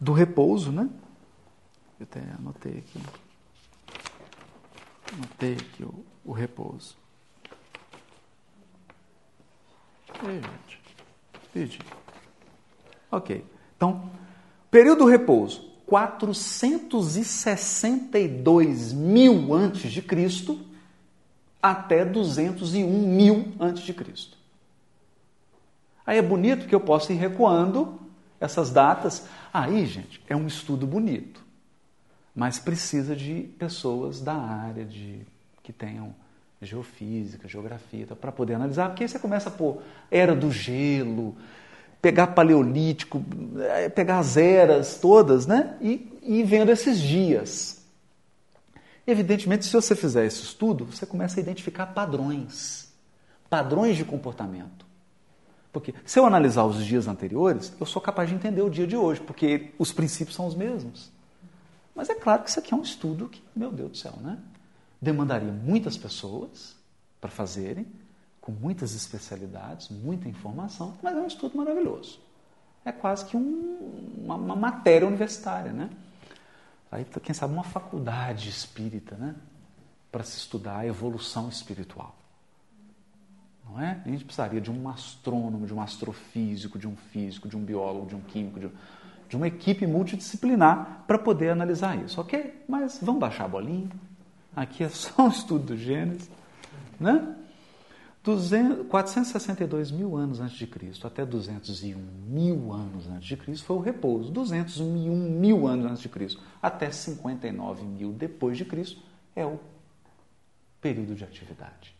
[SPEAKER 1] do repouso, né? Eu até anotei aqui. Anotei aqui o, o repouso. Ei, gente. Pedi. Ok. Então, período do repouso, 462 mil antes de Cristo até 201 mil antes de Cristo. Aí é bonito que eu possa ir recuando essas datas. Aí, gente, é um estudo bonito, mas precisa de pessoas da área de que tenham geofísica, geografia, para poder analisar, porque aí você começa por era do gelo, pegar paleolítico, é, pegar as eras todas, né? E, e vendo esses dias. Evidentemente, se você fizer esse estudo, você começa a identificar padrões, padrões de comportamento. Porque se eu analisar os dias anteriores, eu sou capaz de entender o dia de hoje, porque os princípios são os mesmos. Mas é claro que isso aqui é um estudo que, meu Deus do céu, né? Demandaria muitas pessoas para fazerem, com muitas especialidades, muita informação, mas é um estudo maravilhoso. É quase que um, uma, uma, matéria universitária, né? Aí, quem sabe, uma faculdade espírita, né? Para se estudar a evolução espiritual. Não é? A gente precisaria de um astrônomo, de um astrofísico, de um físico, de um biólogo, de um químico, de, de uma equipe multidisciplinar para poder analisar isso, ok? Mas vamos baixar a bolinha. Aqui é só um estudo do Gênesis, né? 200, 462 mil anos antes de Cristo até 201 mil anos antes de Cristo foi o repouso. 201 mil anos antes de Cristo até 59 mil depois de Cristo é o período de atividade.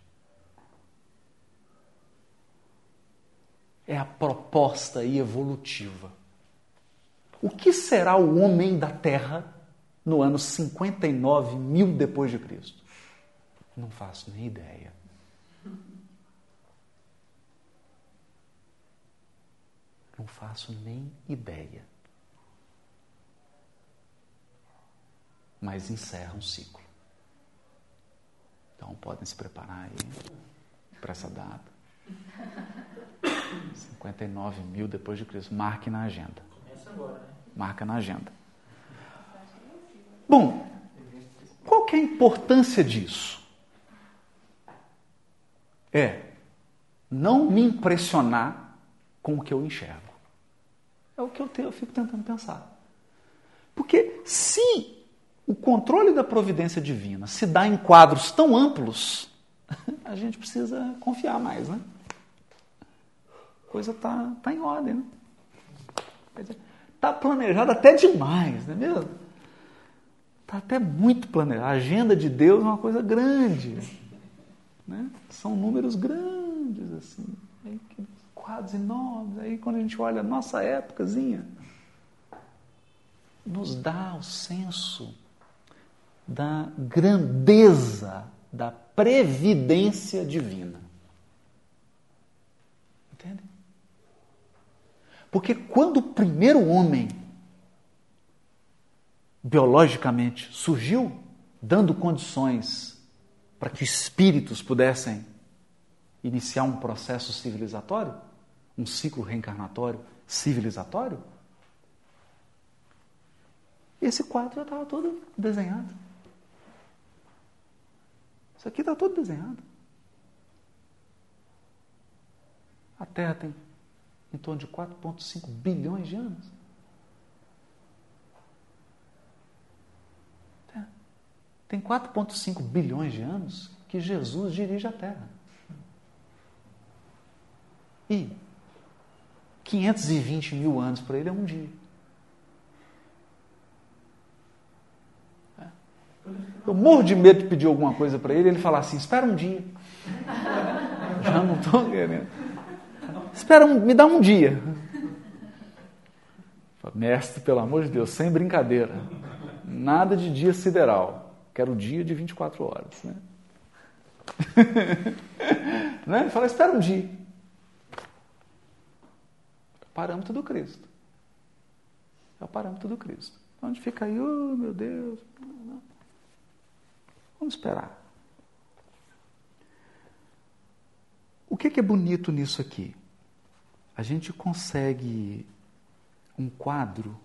[SPEAKER 1] É a proposta evolutiva. O que será o homem da Terra no ano 59 mil depois de Cristo? Não faço nem ideia. Não faço nem ideia. Mas encerra um ciclo. Então podem se preparar aí para essa data. [COUGHS] 59 mil depois de Cristo. Marque na agenda.
[SPEAKER 3] Agora, né?
[SPEAKER 1] Marca na agenda. Bom, qual que é a importância disso? É não me impressionar com o que eu enxergo. É o que eu, tenho, eu fico tentando pensar. Porque se o controle da providência divina se dá em quadros tão amplos, [LAUGHS] a gente precisa confiar mais, né? A coisa está tá em ordem, né? Está planejado até demais, não é mesmo? Está até muito planejado. A agenda de Deus é uma coisa grande. Né? São números grandes assim, quadros enormes. Aí quando a gente olha a nossa épocazinha, nos dá o senso da grandeza da previdência divina. Entende? Porque quando o primeiro homem biologicamente surgiu, dando condições para que espíritos pudessem iniciar um processo civilizatório, um ciclo reencarnatório civilizatório, esse quadro já estava todo desenhado. Isso aqui está todo desenhado. A Terra tem em torno de 4,5 bilhões de anos. Tem 4,5 bilhões de anos que Jesus dirige a Terra. E 520 mil anos para ele é um dia. Eu morro de medo de pedir alguma coisa para ele ele falar assim: espera um dia. [LAUGHS] Já não estou querendo. Espera, um, me dá um dia. Mestre, pelo amor de Deus, sem brincadeira. Nada de dia sideral. Quero o dia de 24 horas. Né? [LAUGHS] né? Ele fala, espera um dia. Parâmetro do Cristo. É o parâmetro do Cristo. Onde fica aí, oh meu Deus. Vamos esperar. O que é bonito nisso aqui? A gente consegue um quadro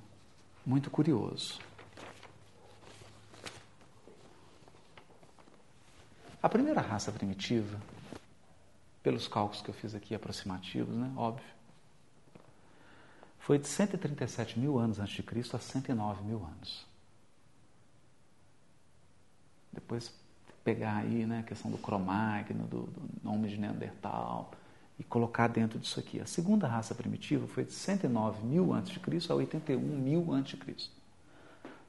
[SPEAKER 1] muito curioso. A primeira raça primitiva, pelos cálculos que eu fiz aqui aproximativos, né, óbvio, foi de 137 mil anos antes de Cristo a 109 mil anos. Depois pegar aí né, a questão do Cromagno, do, do nome de Neandertal, e colocar dentro disso aqui. A segunda raça primitiva foi de 109 mil antes de Cristo a 81 mil antes de Cristo.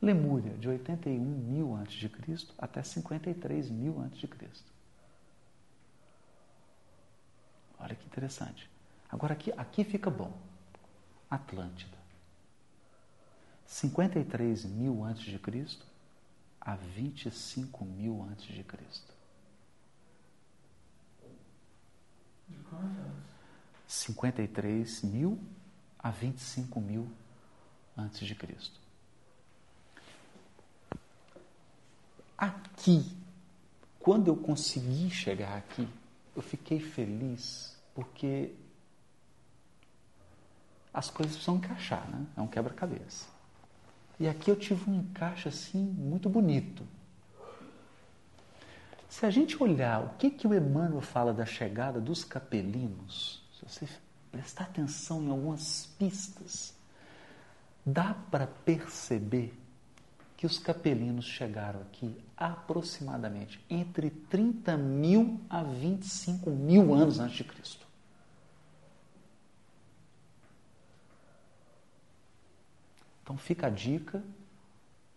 [SPEAKER 1] Lemúria, de 81 mil a.C. até 53 mil a.C. Olha que interessante. Agora aqui, aqui fica bom. Atlântida. 53 mil antes de Cristo a 25 mil antes de Cristo.
[SPEAKER 3] De quantos?
[SPEAKER 1] 53 mil a 25 mil antes de Cristo. Aqui, quando eu consegui chegar aqui, eu fiquei feliz porque as coisas precisam encaixar, né? É um quebra-cabeça. E aqui eu tive um encaixe assim muito bonito. Se a gente olhar o que, que o Emmanuel fala da chegada dos capelinos, se você prestar atenção em algumas pistas, dá para perceber que os capelinos chegaram aqui aproximadamente entre 30 mil a 25 mil anos antes de Cristo. Então fica a dica,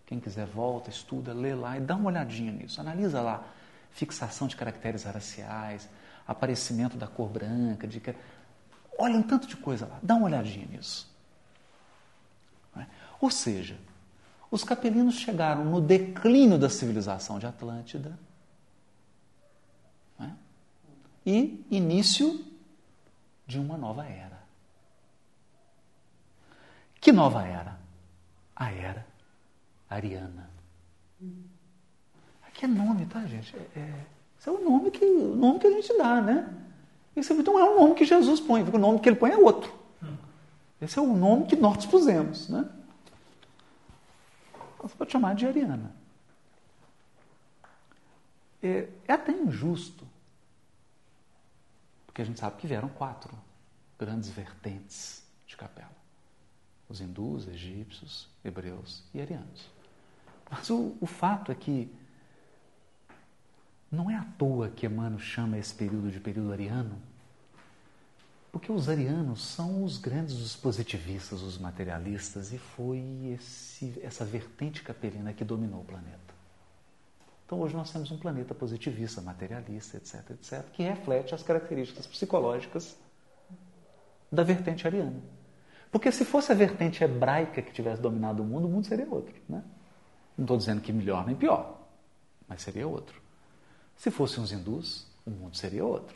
[SPEAKER 1] quem quiser volta, estuda, lê lá e dá uma olhadinha nisso, analisa lá fixação de caracteres raciais, aparecimento da cor branca, de olha um tanto de coisa lá, dá uma olhadinha nisso. É? Ou seja, os capelinos chegaram no declínio da civilização de Atlântida né? e início de uma nova era. Que nova era? A era ariana. Aqui é nome, tá, gente? É, é, esse é o nome que, o nome que a gente dá, né? Esse não é o nome que Jesus põe, o nome que ele põe é outro. Esse é o nome que nós pusemos, né? Você pode chamar de Ariana. É, é até injusto, porque a gente sabe que vieram quatro grandes vertentes de capela: os hindus, egípcios, hebreus e arianos. Mas o, o fato é que não é à toa que Emmanuel chama esse período de período ariano, porque os arianos são os grandes os positivistas, os materialistas, e foi esse, essa vertente capelina que dominou o planeta. Então hoje nós temos um planeta positivista, materialista, etc, etc, que reflete as características psicológicas da vertente ariana. Porque se fosse a vertente hebraica que tivesse dominado o mundo, o mundo seria outro. Né? Não estou dizendo que melhor nem pior, mas seria outro. Se fossem os hindus, o mundo seria outro.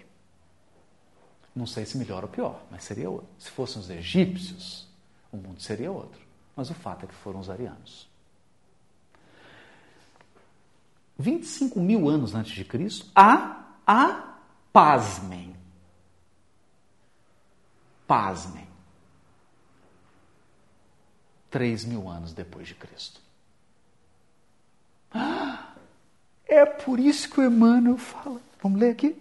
[SPEAKER 1] Não sei se melhor ou pior, mas seria outro. Se fossem os egípcios, o mundo seria outro. Mas o fato é que foram os arianos. 25 mil anos antes de Cristo, há, há, pasmem. Pasmem. 3 mil anos depois de Cristo. É por isso que o Emmanuel fala. Vamos ler aqui?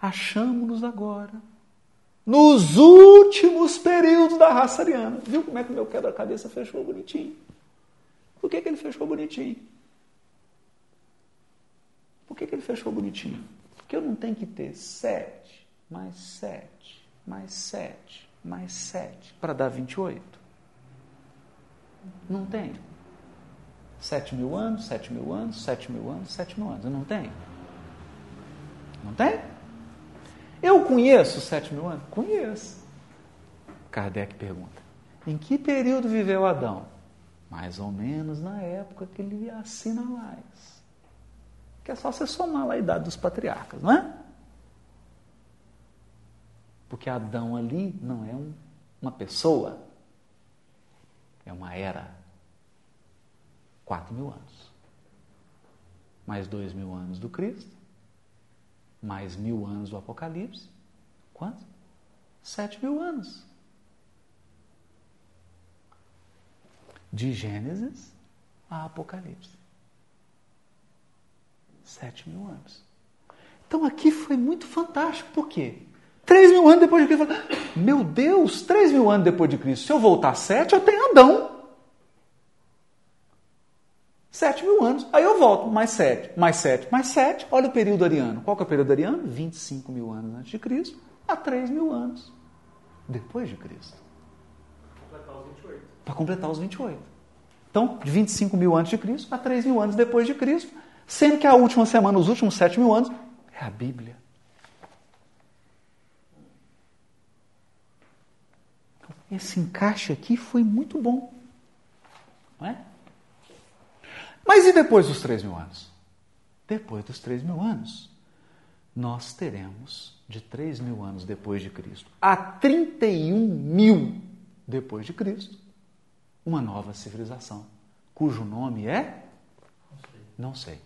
[SPEAKER 1] Achamos-nos agora nos últimos períodos da raça ariana. Viu como é que meu quebra-cabeça fechou bonitinho? Por que, que ele fechou bonitinho? Por que, que ele fechou bonitinho? Porque eu não tenho que ter sete, mais sete, mais sete, mais sete para dar 28. Não tem. Sete mil anos, sete mil anos, sete mil anos, sete mil anos. Não tem? Não tem? Eu conheço sete mil anos? Conheço. Kardec pergunta: em que período viveu Adão? Mais ou menos na época que ele assina Lais. Que é só você somar lá a idade dos patriarcas, não é? Porque Adão ali não é um, uma pessoa, é uma era. Quatro mil anos. Mais dois mil anos do Cristo mais mil anos do Apocalipse. Quanto? Sete mil anos. De Gênesis a Apocalipse. Sete mil anos. Então aqui foi muito fantástico. Por quê? Três mil anos depois de Cristo. Meu Deus, três mil anos depois de Cristo. Se eu voltar sete, eu tenho Adão. Sete mil anos. Aí eu volto, mais sete, mais sete, mais sete. Olha o período ariano. Qual que é o período ariano? 25 mil anos antes de Cristo a 3 mil anos depois de Cristo. Para completar os 28. Então, de 25 mil antes de Cristo a 3 mil anos depois de Cristo, sendo que a última semana, os últimos 7 mil anos, é a Bíblia. Então, esse encaixe aqui foi muito bom. Não é? Mas e depois dos três mil anos? Depois dos três mil anos, nós teremos de três mil anos depois de Cristo a 31 mil depois de Cristo, uma nova civilização, cujo nome é? Não sei.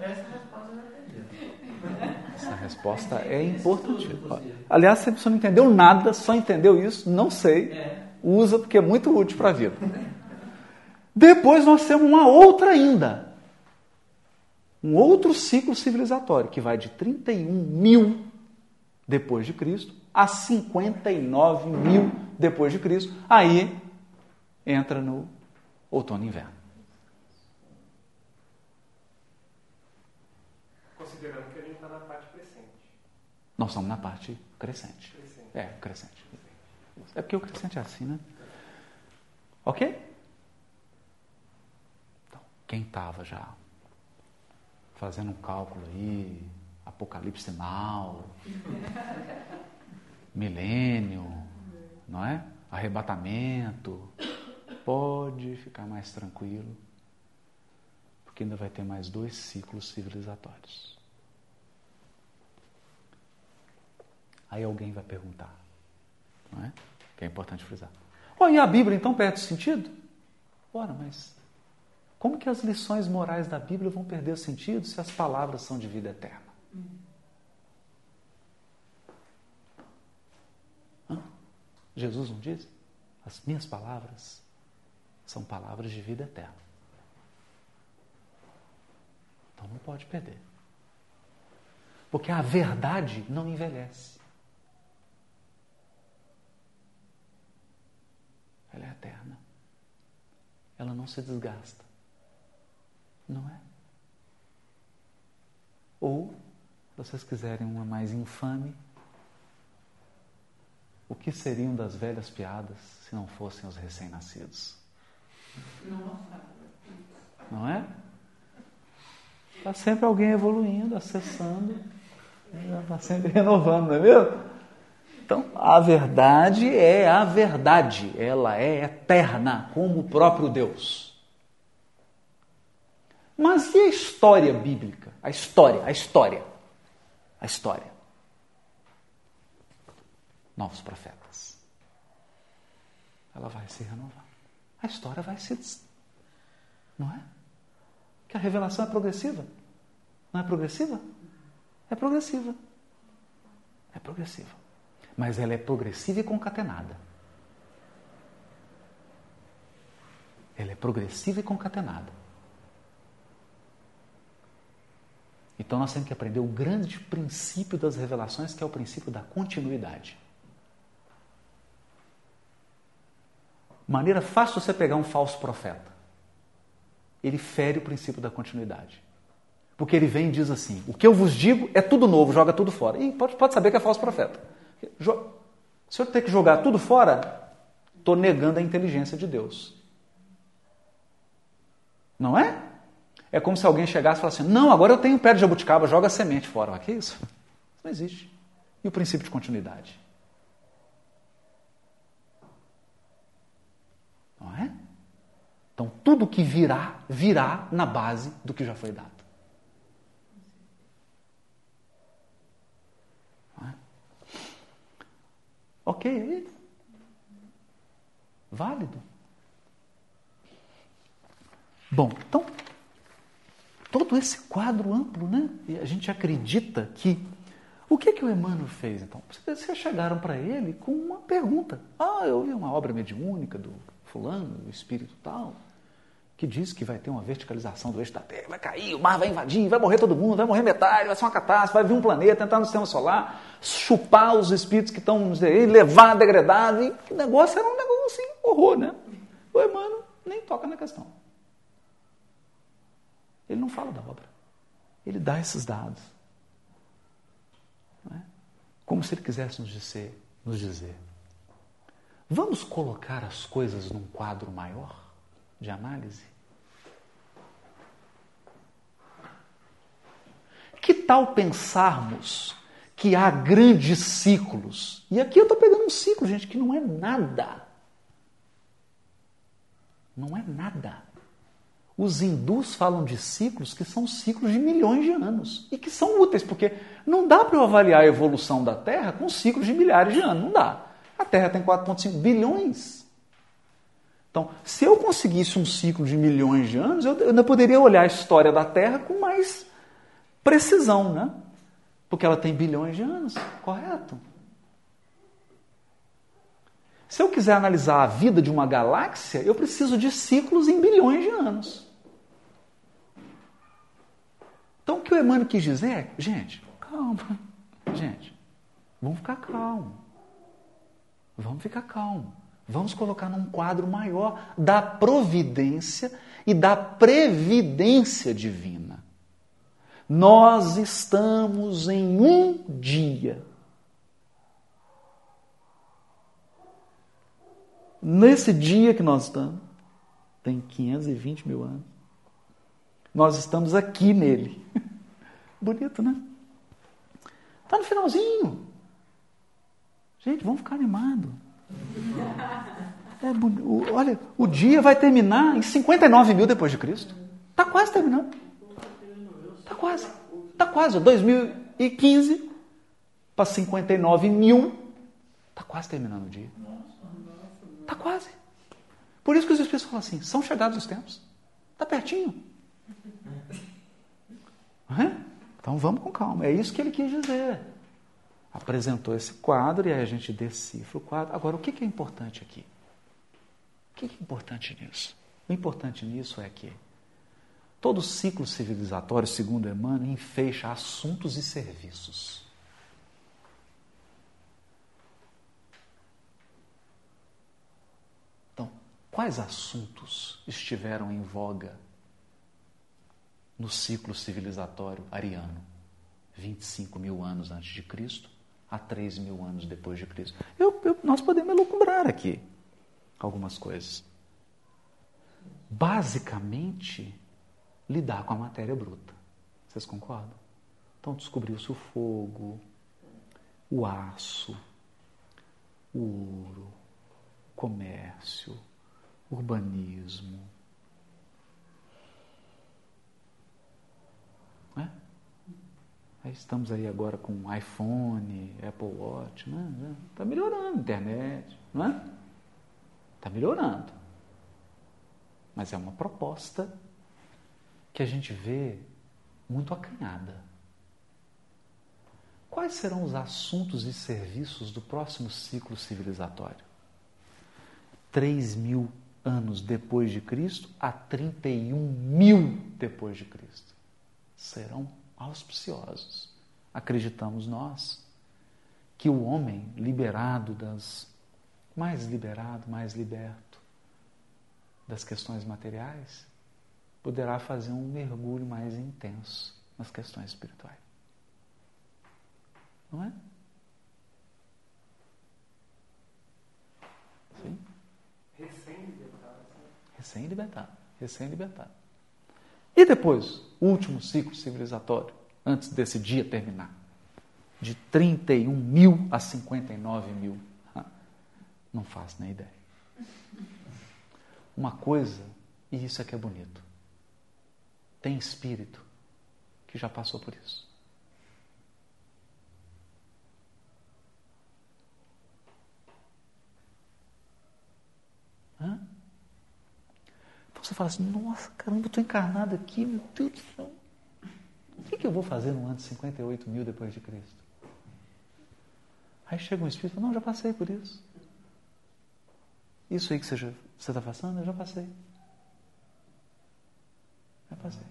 [SPEAKER 1] Essa resposta [LAUGHS] é importante. Aliás, se você não entendeu nada, só entendeu isso, não sei, usa porque é muito útil para a vida. Depois nós temos uma outra ainda. Um outro ciclo civilizatório que vai de 31 mil depois de Cristo a 59 mil depois de Cristo. Aí entra no outono e inverno.
[SPEAKER 4] Considerando que a gente está na parte crescente.
[SPEAKER 1] Nós estamos na parte crescente.
[SPEAKER 4] Crescente.
[SPEAKER 1] É, crescente. É porque o crescente é assim, né? Ok? Quem estava já fazendo um cálculo aí, apocalipse sinal, [LAUGHS] milênio, não é? Arrebatamento, pode ficar mais tranquilo, porque ainda vai ter mais dois ciclos civilizatórios. Aí alguém vai perguntar, não é? Que é importante frisar. Oh, e a Bíblia então perde sentido? Ora, mas como que as lições morais da Bíblia vão perder sentido se as palavras são de vida eterna? Jesus não diz? As minhas palavras são palavras de vida eterna. Então não pode perder. Porque a verdade não envelhece. Ela é eterna. Ela não se desgasta. Não é? Ou, se vocês quiserem uma mais infame, o que seriam das velhas piadas se não fossem os recém-nascidos?
[SPEAKER 2] Nossa.
[SPEAKER 1] Não é? Está sempre alguém evoluindo, acessando, está sempre [LAUGHS] renovando, não é mesmo? Então, a verdade é a verdade, ela é eterna, como o próprio Deus. Mas e a história bíblica? A história, a história, a história. Novos profetas. Ela vai se renovar. A história vai se. Não é? Que a revelação é progressiva. Não é progressiva? É progressiva. É progressiva. Mas ela é progressiva e concatenada. Ela é progressiva e concatenada. Então nós temos que aprender o grande princípio das revelações, que é o princípio da continuidade. Maneira fácil você pegar um falso profeta. Ele fere o princípio da continuidade. Porque ele vem e diz assim: o que eu vos digo é tudo novo, joga tudo fora. E pode, pode saber que é falso profeta. Se eu ter que jogar tudo fora, estou negando a inteligência de Deus. Não é? É como se alguém chegasse e falasse assim: não, agora eu tenho pé de jabuticaba, joga a semente fora. O que isso? Isso não existe. E o princípio de continuidade? Não é? Então, tudo que virá, virá na base do que já foi dado. Não é? Ok, aí. Válido. Bom, então, todo esse quadro amplo, né? E a gente acredita que. O que, que o Emmanuel fez, então? Vocês chegaram para ele com uma pergunta. Ah, eu vi uma obra mediúnica do fulano, o espírito tal, que diz que vai ter uma verticalização do eixo da Terra, vai cair, o mar vai invadir, vai morrer todo mundo, vai morrer metade, vai ser uma catástrofe, vai vir um planeta, entrar no sistema solar, chupar os espíritos que estão aí, levar degradado, e o negócio era um negócio assim, horror, né? O Emmanuel nem toca na questão. Ele não fala da obra. Ele dá esses dados. É? Como se ele quisesse nos dizer, nos dizer Vamos colocar as coisas num quadro maior de análise? Que tal pensarmos que há grandes ciclos? E aqui eu estou pegando um ciclo, gente, que não é nada. Não é nada. Os hindus falam de ciclos que são ciclos de milhões de anos e que são úteis, porque não dá para eu avaliar a evolução da Terra com ciclos de milhares de anos, não dá. A Terra tem 4,5 bilhões. Então, se eu conseguisse um ciclo de milhões de anos, eu ainda poderia olhar a história da Terra com mais precisão, né? Porque ela tem bilhões de anos, correto? Se eu quiser analisar a vida de uma galáxia, eu preciso de ciclos em bilhões de anos. Então, o que o Emmanuel quis dizer é, gente, calma, gente, vamos ficar calmos. Vamos ficar calmo. Vamos colocar num quadro maior da providência e da previdência divina. Nós estamos em um dia. Nesse dia que nós estamos, tem 520 mil anos, nós estamos aqui nele. [LAUGHS] Bonito, né? Está no finalzinho. Gente, vamos ficar animados. É, olha, o dia vai terminar em 59 mil depois de Cristo. Está quase terminando. Está quase. Está quase. 2015 para 59 mil. Está quase terminando o dia. Está quase. Por isso que os Espíritos falam assim: são chegados os tempos. Está pertinho. É? Então vamos com calma. É isso que ele quis dizer apresentou esse quadro e aí a gente decifra o quadro. Agora, o que é importante aqui? O que é importante nisso? O importante nisso é que todo ciclo civilizatório, segundo Emmanuel, enfeixa assuntos e serviços. Então, quais assuntos estiveram em voga no ciclo civilizatório ariano? 25 mil anos antes de Cristo, há 3 mil anos depois de Cristo. Eu, eu, nós podemos elucubrar aqui algumas coisas. Basicamente, lidar com a matéria bruta. Vocês concordam? Então descobriu-se o fogo, o aço, o ouro, o comércio, o urbanismo. Né? Aí estamos aí agora com iPhone, Apple Watch, né? Está melhorando a internet, não é? Está melhorando. Mas é uma proposta que a gente vê muito acanhada. Quais serão os assuntos e serviços do próximo ciclo civilizatório? 3 mil anos depois de Cristo a 31 mil depois de Cristo. Serão auspiciosos. Acreditamos nós que o homem liberado das mais liberado, mais liberto das questões materiais, poderá fazer um mergulho mais intenso nas questões espirituais. Não é? Sim.
[SPEAKER 4] Recém-libertado.
[SPEAKER 1] Recém-libertado. Recém-libertado. E depois, o último ciclo civilizatório, antes desse dia terminar, de 31 mil a 59 mil. Não faço nem ideia. Uma coisa, e isso é que é bonito, tem espírito que já passou por isso. Hã? Você fala assim, nossa, caramba, eu estou encarnado aqui, meu Deus do céu. O que, que eu vou fazer no ano de 58 mil depois de Cristo? Aí chega um espírito e fala, não, já passei por isso. Isso aí que você está passando, eu já passei. Já passei.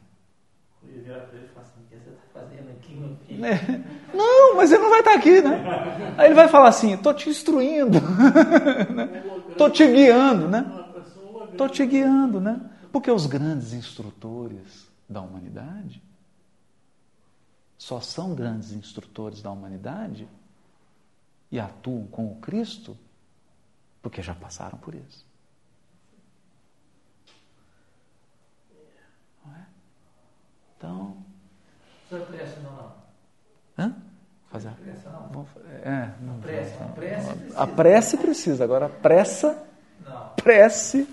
[SPEAKER 3] Eu ia virar para ele falar o que você está fazendo aqui, meu filho?
[SPEAKER 1] Não, mas ele não vai estar aqui, né? Aí ele vai falar assim, estou te instruindo, [LAUGHS] estou te guiando, né? Estou te guiando, né? Porque os grandes instrutores da humanidade só são grandes instrutores da humanidade e atuam com o Cristo porque já passaram por isso. Não é? Então.
[SPEAKER 5] Pressa não, não?
[SPEAKER 1] Hã? Fazer.
[SPEAKER 5] Pressa não?
[SPEAKER 1] Vamos- É, não,
[SPEAKER 5] pressa, a pressa precisa.
[SPEAKER 1] a prece precisa, agora a pressa
[SPEAKER 5] Não.
[SPEAKER 1] prece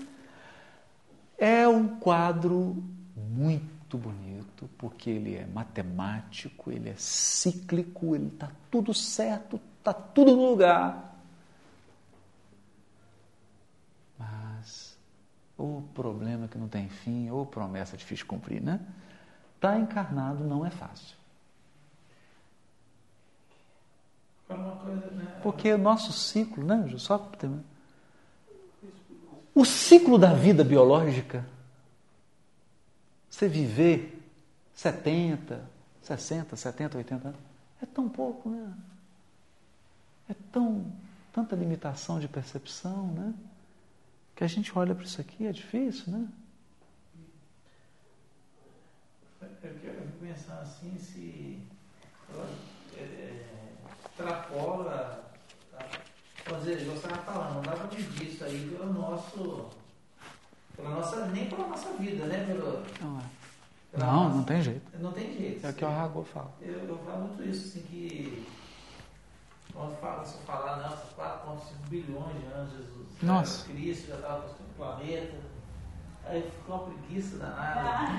[SPEAKER 1] é um quadro muito bonito, porque ele é matemático, ele é cíclico, ele está tudo certo, está tudo no lugar. Mas o problema que não tem fim, ou promessa difícil de cumprir, né? Estar encarnado não é fácil.
[SPEAKER 5] Né?
[SPEAKER 1] Porque o nosso ciclo, né? Só. O ciclo da vida biológica, você viver 70, 60, 70, 80 anos, é tão pouco, né? É tão, tanta limitação de percepção, né? Que a gente olha para isso aqui, é difícil, né?
[SPEAKER 5] Eu quero pensando assim, se ela é, é, extrapola? Dizer, você estava falando, não dá para medir isso aí pelo nosso, pela nossa, nem pela nossa vida, né? Pelo,
[SPEAKER 1] Não, é. não,
[SPEAKER 5] nossa-
[SPEAKER 1] não tem jeito.
[SPEAKER 5] Não tem jeito.
[SPEAKER 1] É o que o Aragô fala.
[SPEAKER 5] Eu, eu falo muito isso, assim, que quando fala, se eu falar, não, são 4,5 bilhões de anos, Jesus.
[SPEAKER 1] Nossa.
[SPEAKER 5] Era Cristo já estava construindo o planeta. Aí ficou uma preguiça danada.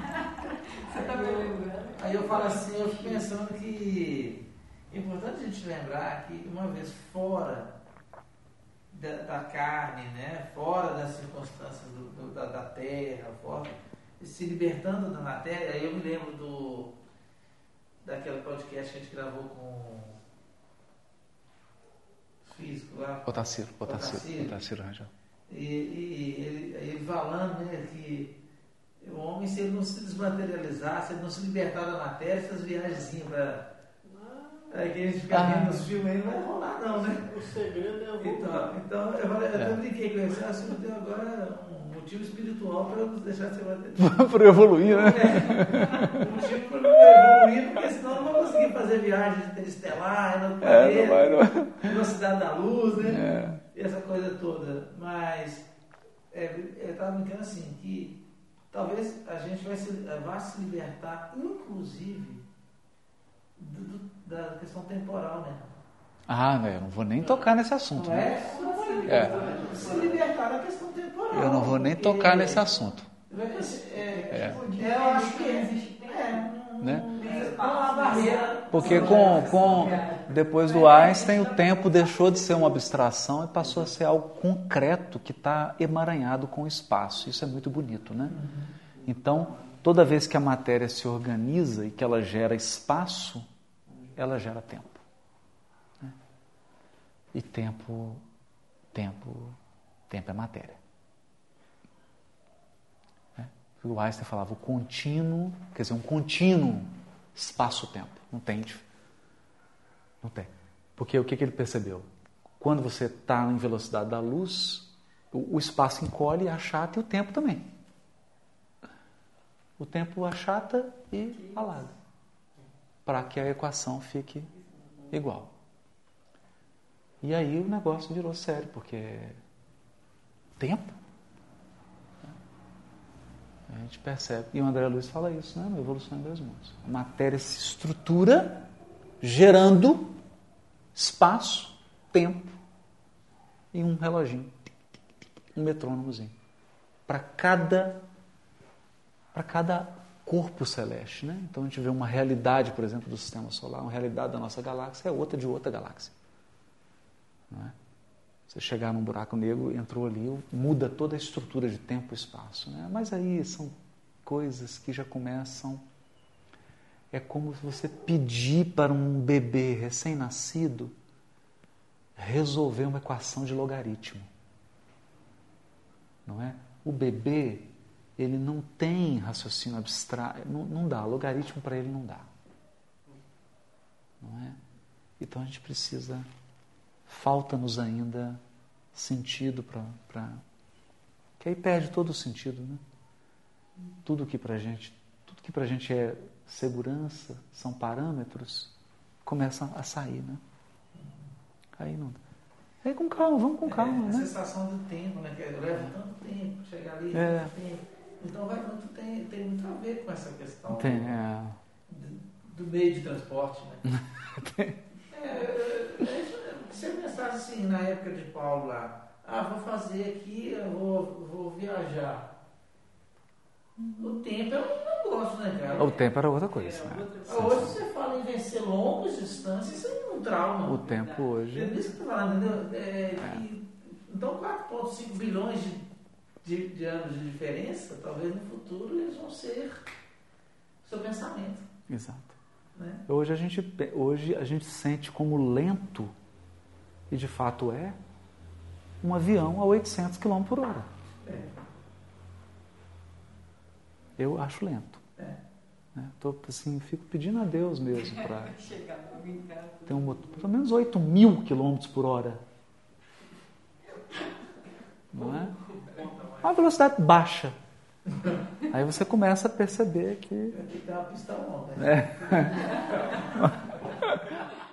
[SPEAKER 5] [LAUGHS]
[SPEAKER 2] Você tá me lembrando?
[SPEAKER 5] Aí eu falo assim, eu fico pensando que é importante a gente lembrar que uma vez fora da, da carne, né, fora das circunstâncias do- do- da, da terra, fora, se libertando da matéria, aí eu me lembro do daquele podcast que a gente gravou com os físicos lá,
[SPEAKER 1] Otaciro, Otaciro,
[SPEAKER 5] Otaciro.
[SPEAKER 1] Otaciro Rangel.
[SPEAKER 5] e, e ele, ele falando né, que o homem, se ele não se desmaterializar, se ele não se libertar da matéria, essas viagens para. Aí que a gente fica
[SPEAKER 1] Ah.
[SPEAKER 5] vendo nos filmes aí não vai rolar, não, né?
[SPEAKER 3] O segredo é o
[SPEAKER 5] Então, então eu, falei, eu
[SPEAKER 1] É.
[SPEAKER 5] até brinquei com ele, assim, não tem agora um motivo espiritual para eu nos deixar de ser materializado. [LAUGHS]
[SPEAKER 1] Para evoluir, né?
[SPEAKER 5] É, um motivo para eu evoluir, porque senão eu não vou conseguir fazer viagens interestelar, no
[SPEAKER 1] É, não vai,
[SPEAKER 5] planeta,
[SPEAKER 1] não.
[SPEAKER 5] velocidade da luz, né?
[SPEAKER 1] É.
[SPEAKER 5] e essa coisa toda. Mas é, eu estava brincando assim, que talvez a gente vai se, vá se libertar, inclusive, do, do, da questão temporal, né?
[SPEAKER 1] Ah, né, eu não vou nem tocar nesse assunto.
[SPEAKER 5] Não
[SPEAKER 1] né?
[SPEAKER 5] é?
[SPEAKER 1] É.
[SPEAKER 5] Se libertar da questão temporal.
[SPEAKER 1] Eu não vou nem tocar nesse assunto.
[SPEAKER 5] É,
[SPEAKER 1] É.
[SPEAKER 5] é, eu acho que existe. É,
[SPEAKER 1] Né?
[SPEAKER 5] Há uma barreira.
[SPEAKER 1] Porque com, com depois do Einstein o tempo deixou de ser uma abstração e passou a ser algo concreto que está emaranhado com o espaço. Isso é muito bonito, né? Então, toda vez que a matéria se organiza e que ela gera espaço, ela gera tempo. né? E tempo, tempo, tempo é matéria. Né? O Einstein falava o contínuo, quer dizer, um contínuo espaço-tempo. Não tem. Não tem. Porque o que, que ele percebeu? Quando você está em velocidade da luz, o, o espaço encolhe, achata e o tempo também. O tempo achata e alarga. Para que a equação fique igual. E aí o negócio virou sério, porque tempo. A gente percebe, e o André Luiz fala isso, né, Evolução em Dois Mundos. A matéria se estrutura gerando espaço, tempo e um reloginho, um metrônomozinho, para cada para cada corpo celeste, né? Então a gente vê uma realidade, por exemplo, do sistema solar, uma realidade da nossa galáxia é outra de outra galáxia. Não é? Você chegar num buraco negro, entrou ali, muda toda a estrutura de tempo e espaço. Né? Mas aí são coisas que já começam. É como você pedir para um bebê recém-nascido resolver uma equação de logaritmo. Não é? O bebê, ele não tem raciocínio abstrato, não, não dá, logaritmo para ele não dá. Não é? Então a gente precisa falta-nos ainda sentido para. Que aí perde todo o sentido, né? Tudo que para gente, tudo que para gente é segurança, são parâmetros, começa a sair, né? Aí não. Aí com calma, vamos com calma,
[SPEAKER 5] é,
[SPEAKER 1] né?
[SPEAKER 5] A sensação do tempo, né? Que leva tanto tempo chegar ali,
[SPEAKER 1] É.
[SPEAKER 5] tanto tempo. Então vai muito, tem, tem muito a ver com essa questão
[SPEAKER 1] Tem,
[SPEAKER 5] do,
[SPEAKER 1] é,
[SPEAKER 5] do- do meio de transporte, né? [LAUGHS] é, é, é, se eu pensasse assim, na época de Paulo lá, ah, vou fazer aqui, eu vou, vou viajar. O tempo é um negócio, né, cara?
[SPEAKER 1] o tempo era outra coisa. né?
[SPEAKER 5] Hoje você fala em vencer longas distâncias, isso é um trauma.
[SPEAKER 1] O tempo hoje.
[SPEAKER 5] É isso que eu tô falando, entendeu? É, que- então 4,5 bilhões de, de, de anos de diferença, talvez no futuro eles vão ser seu pensamento.
[SPEAKER 1] Exato.
[SPEAKER 5] Né?
[SPEAKER 1] Hoje a gente, hoje a gente sente como lento, e de fato é, um avião a 800 km por hora.
[SPEAKER 5] É,
[SPEAKER 1] Eu acho lento.
[SPEAKER 5] é.
[SPEAKER 1] Né? Tô, assim, fico pedindo a Deus mesmo para [LAUGHS]
[SPEAKER 2] casa.
[SPEAKER 1] ter um motor, pelo menos 8 mil km por hora. Não é? uma velocidade baixa. Aí você começa a perceber que.
[SPEAKER 5] Aqui tem uma pista alta.
[SPEAKER 1] É. [LAUGHS]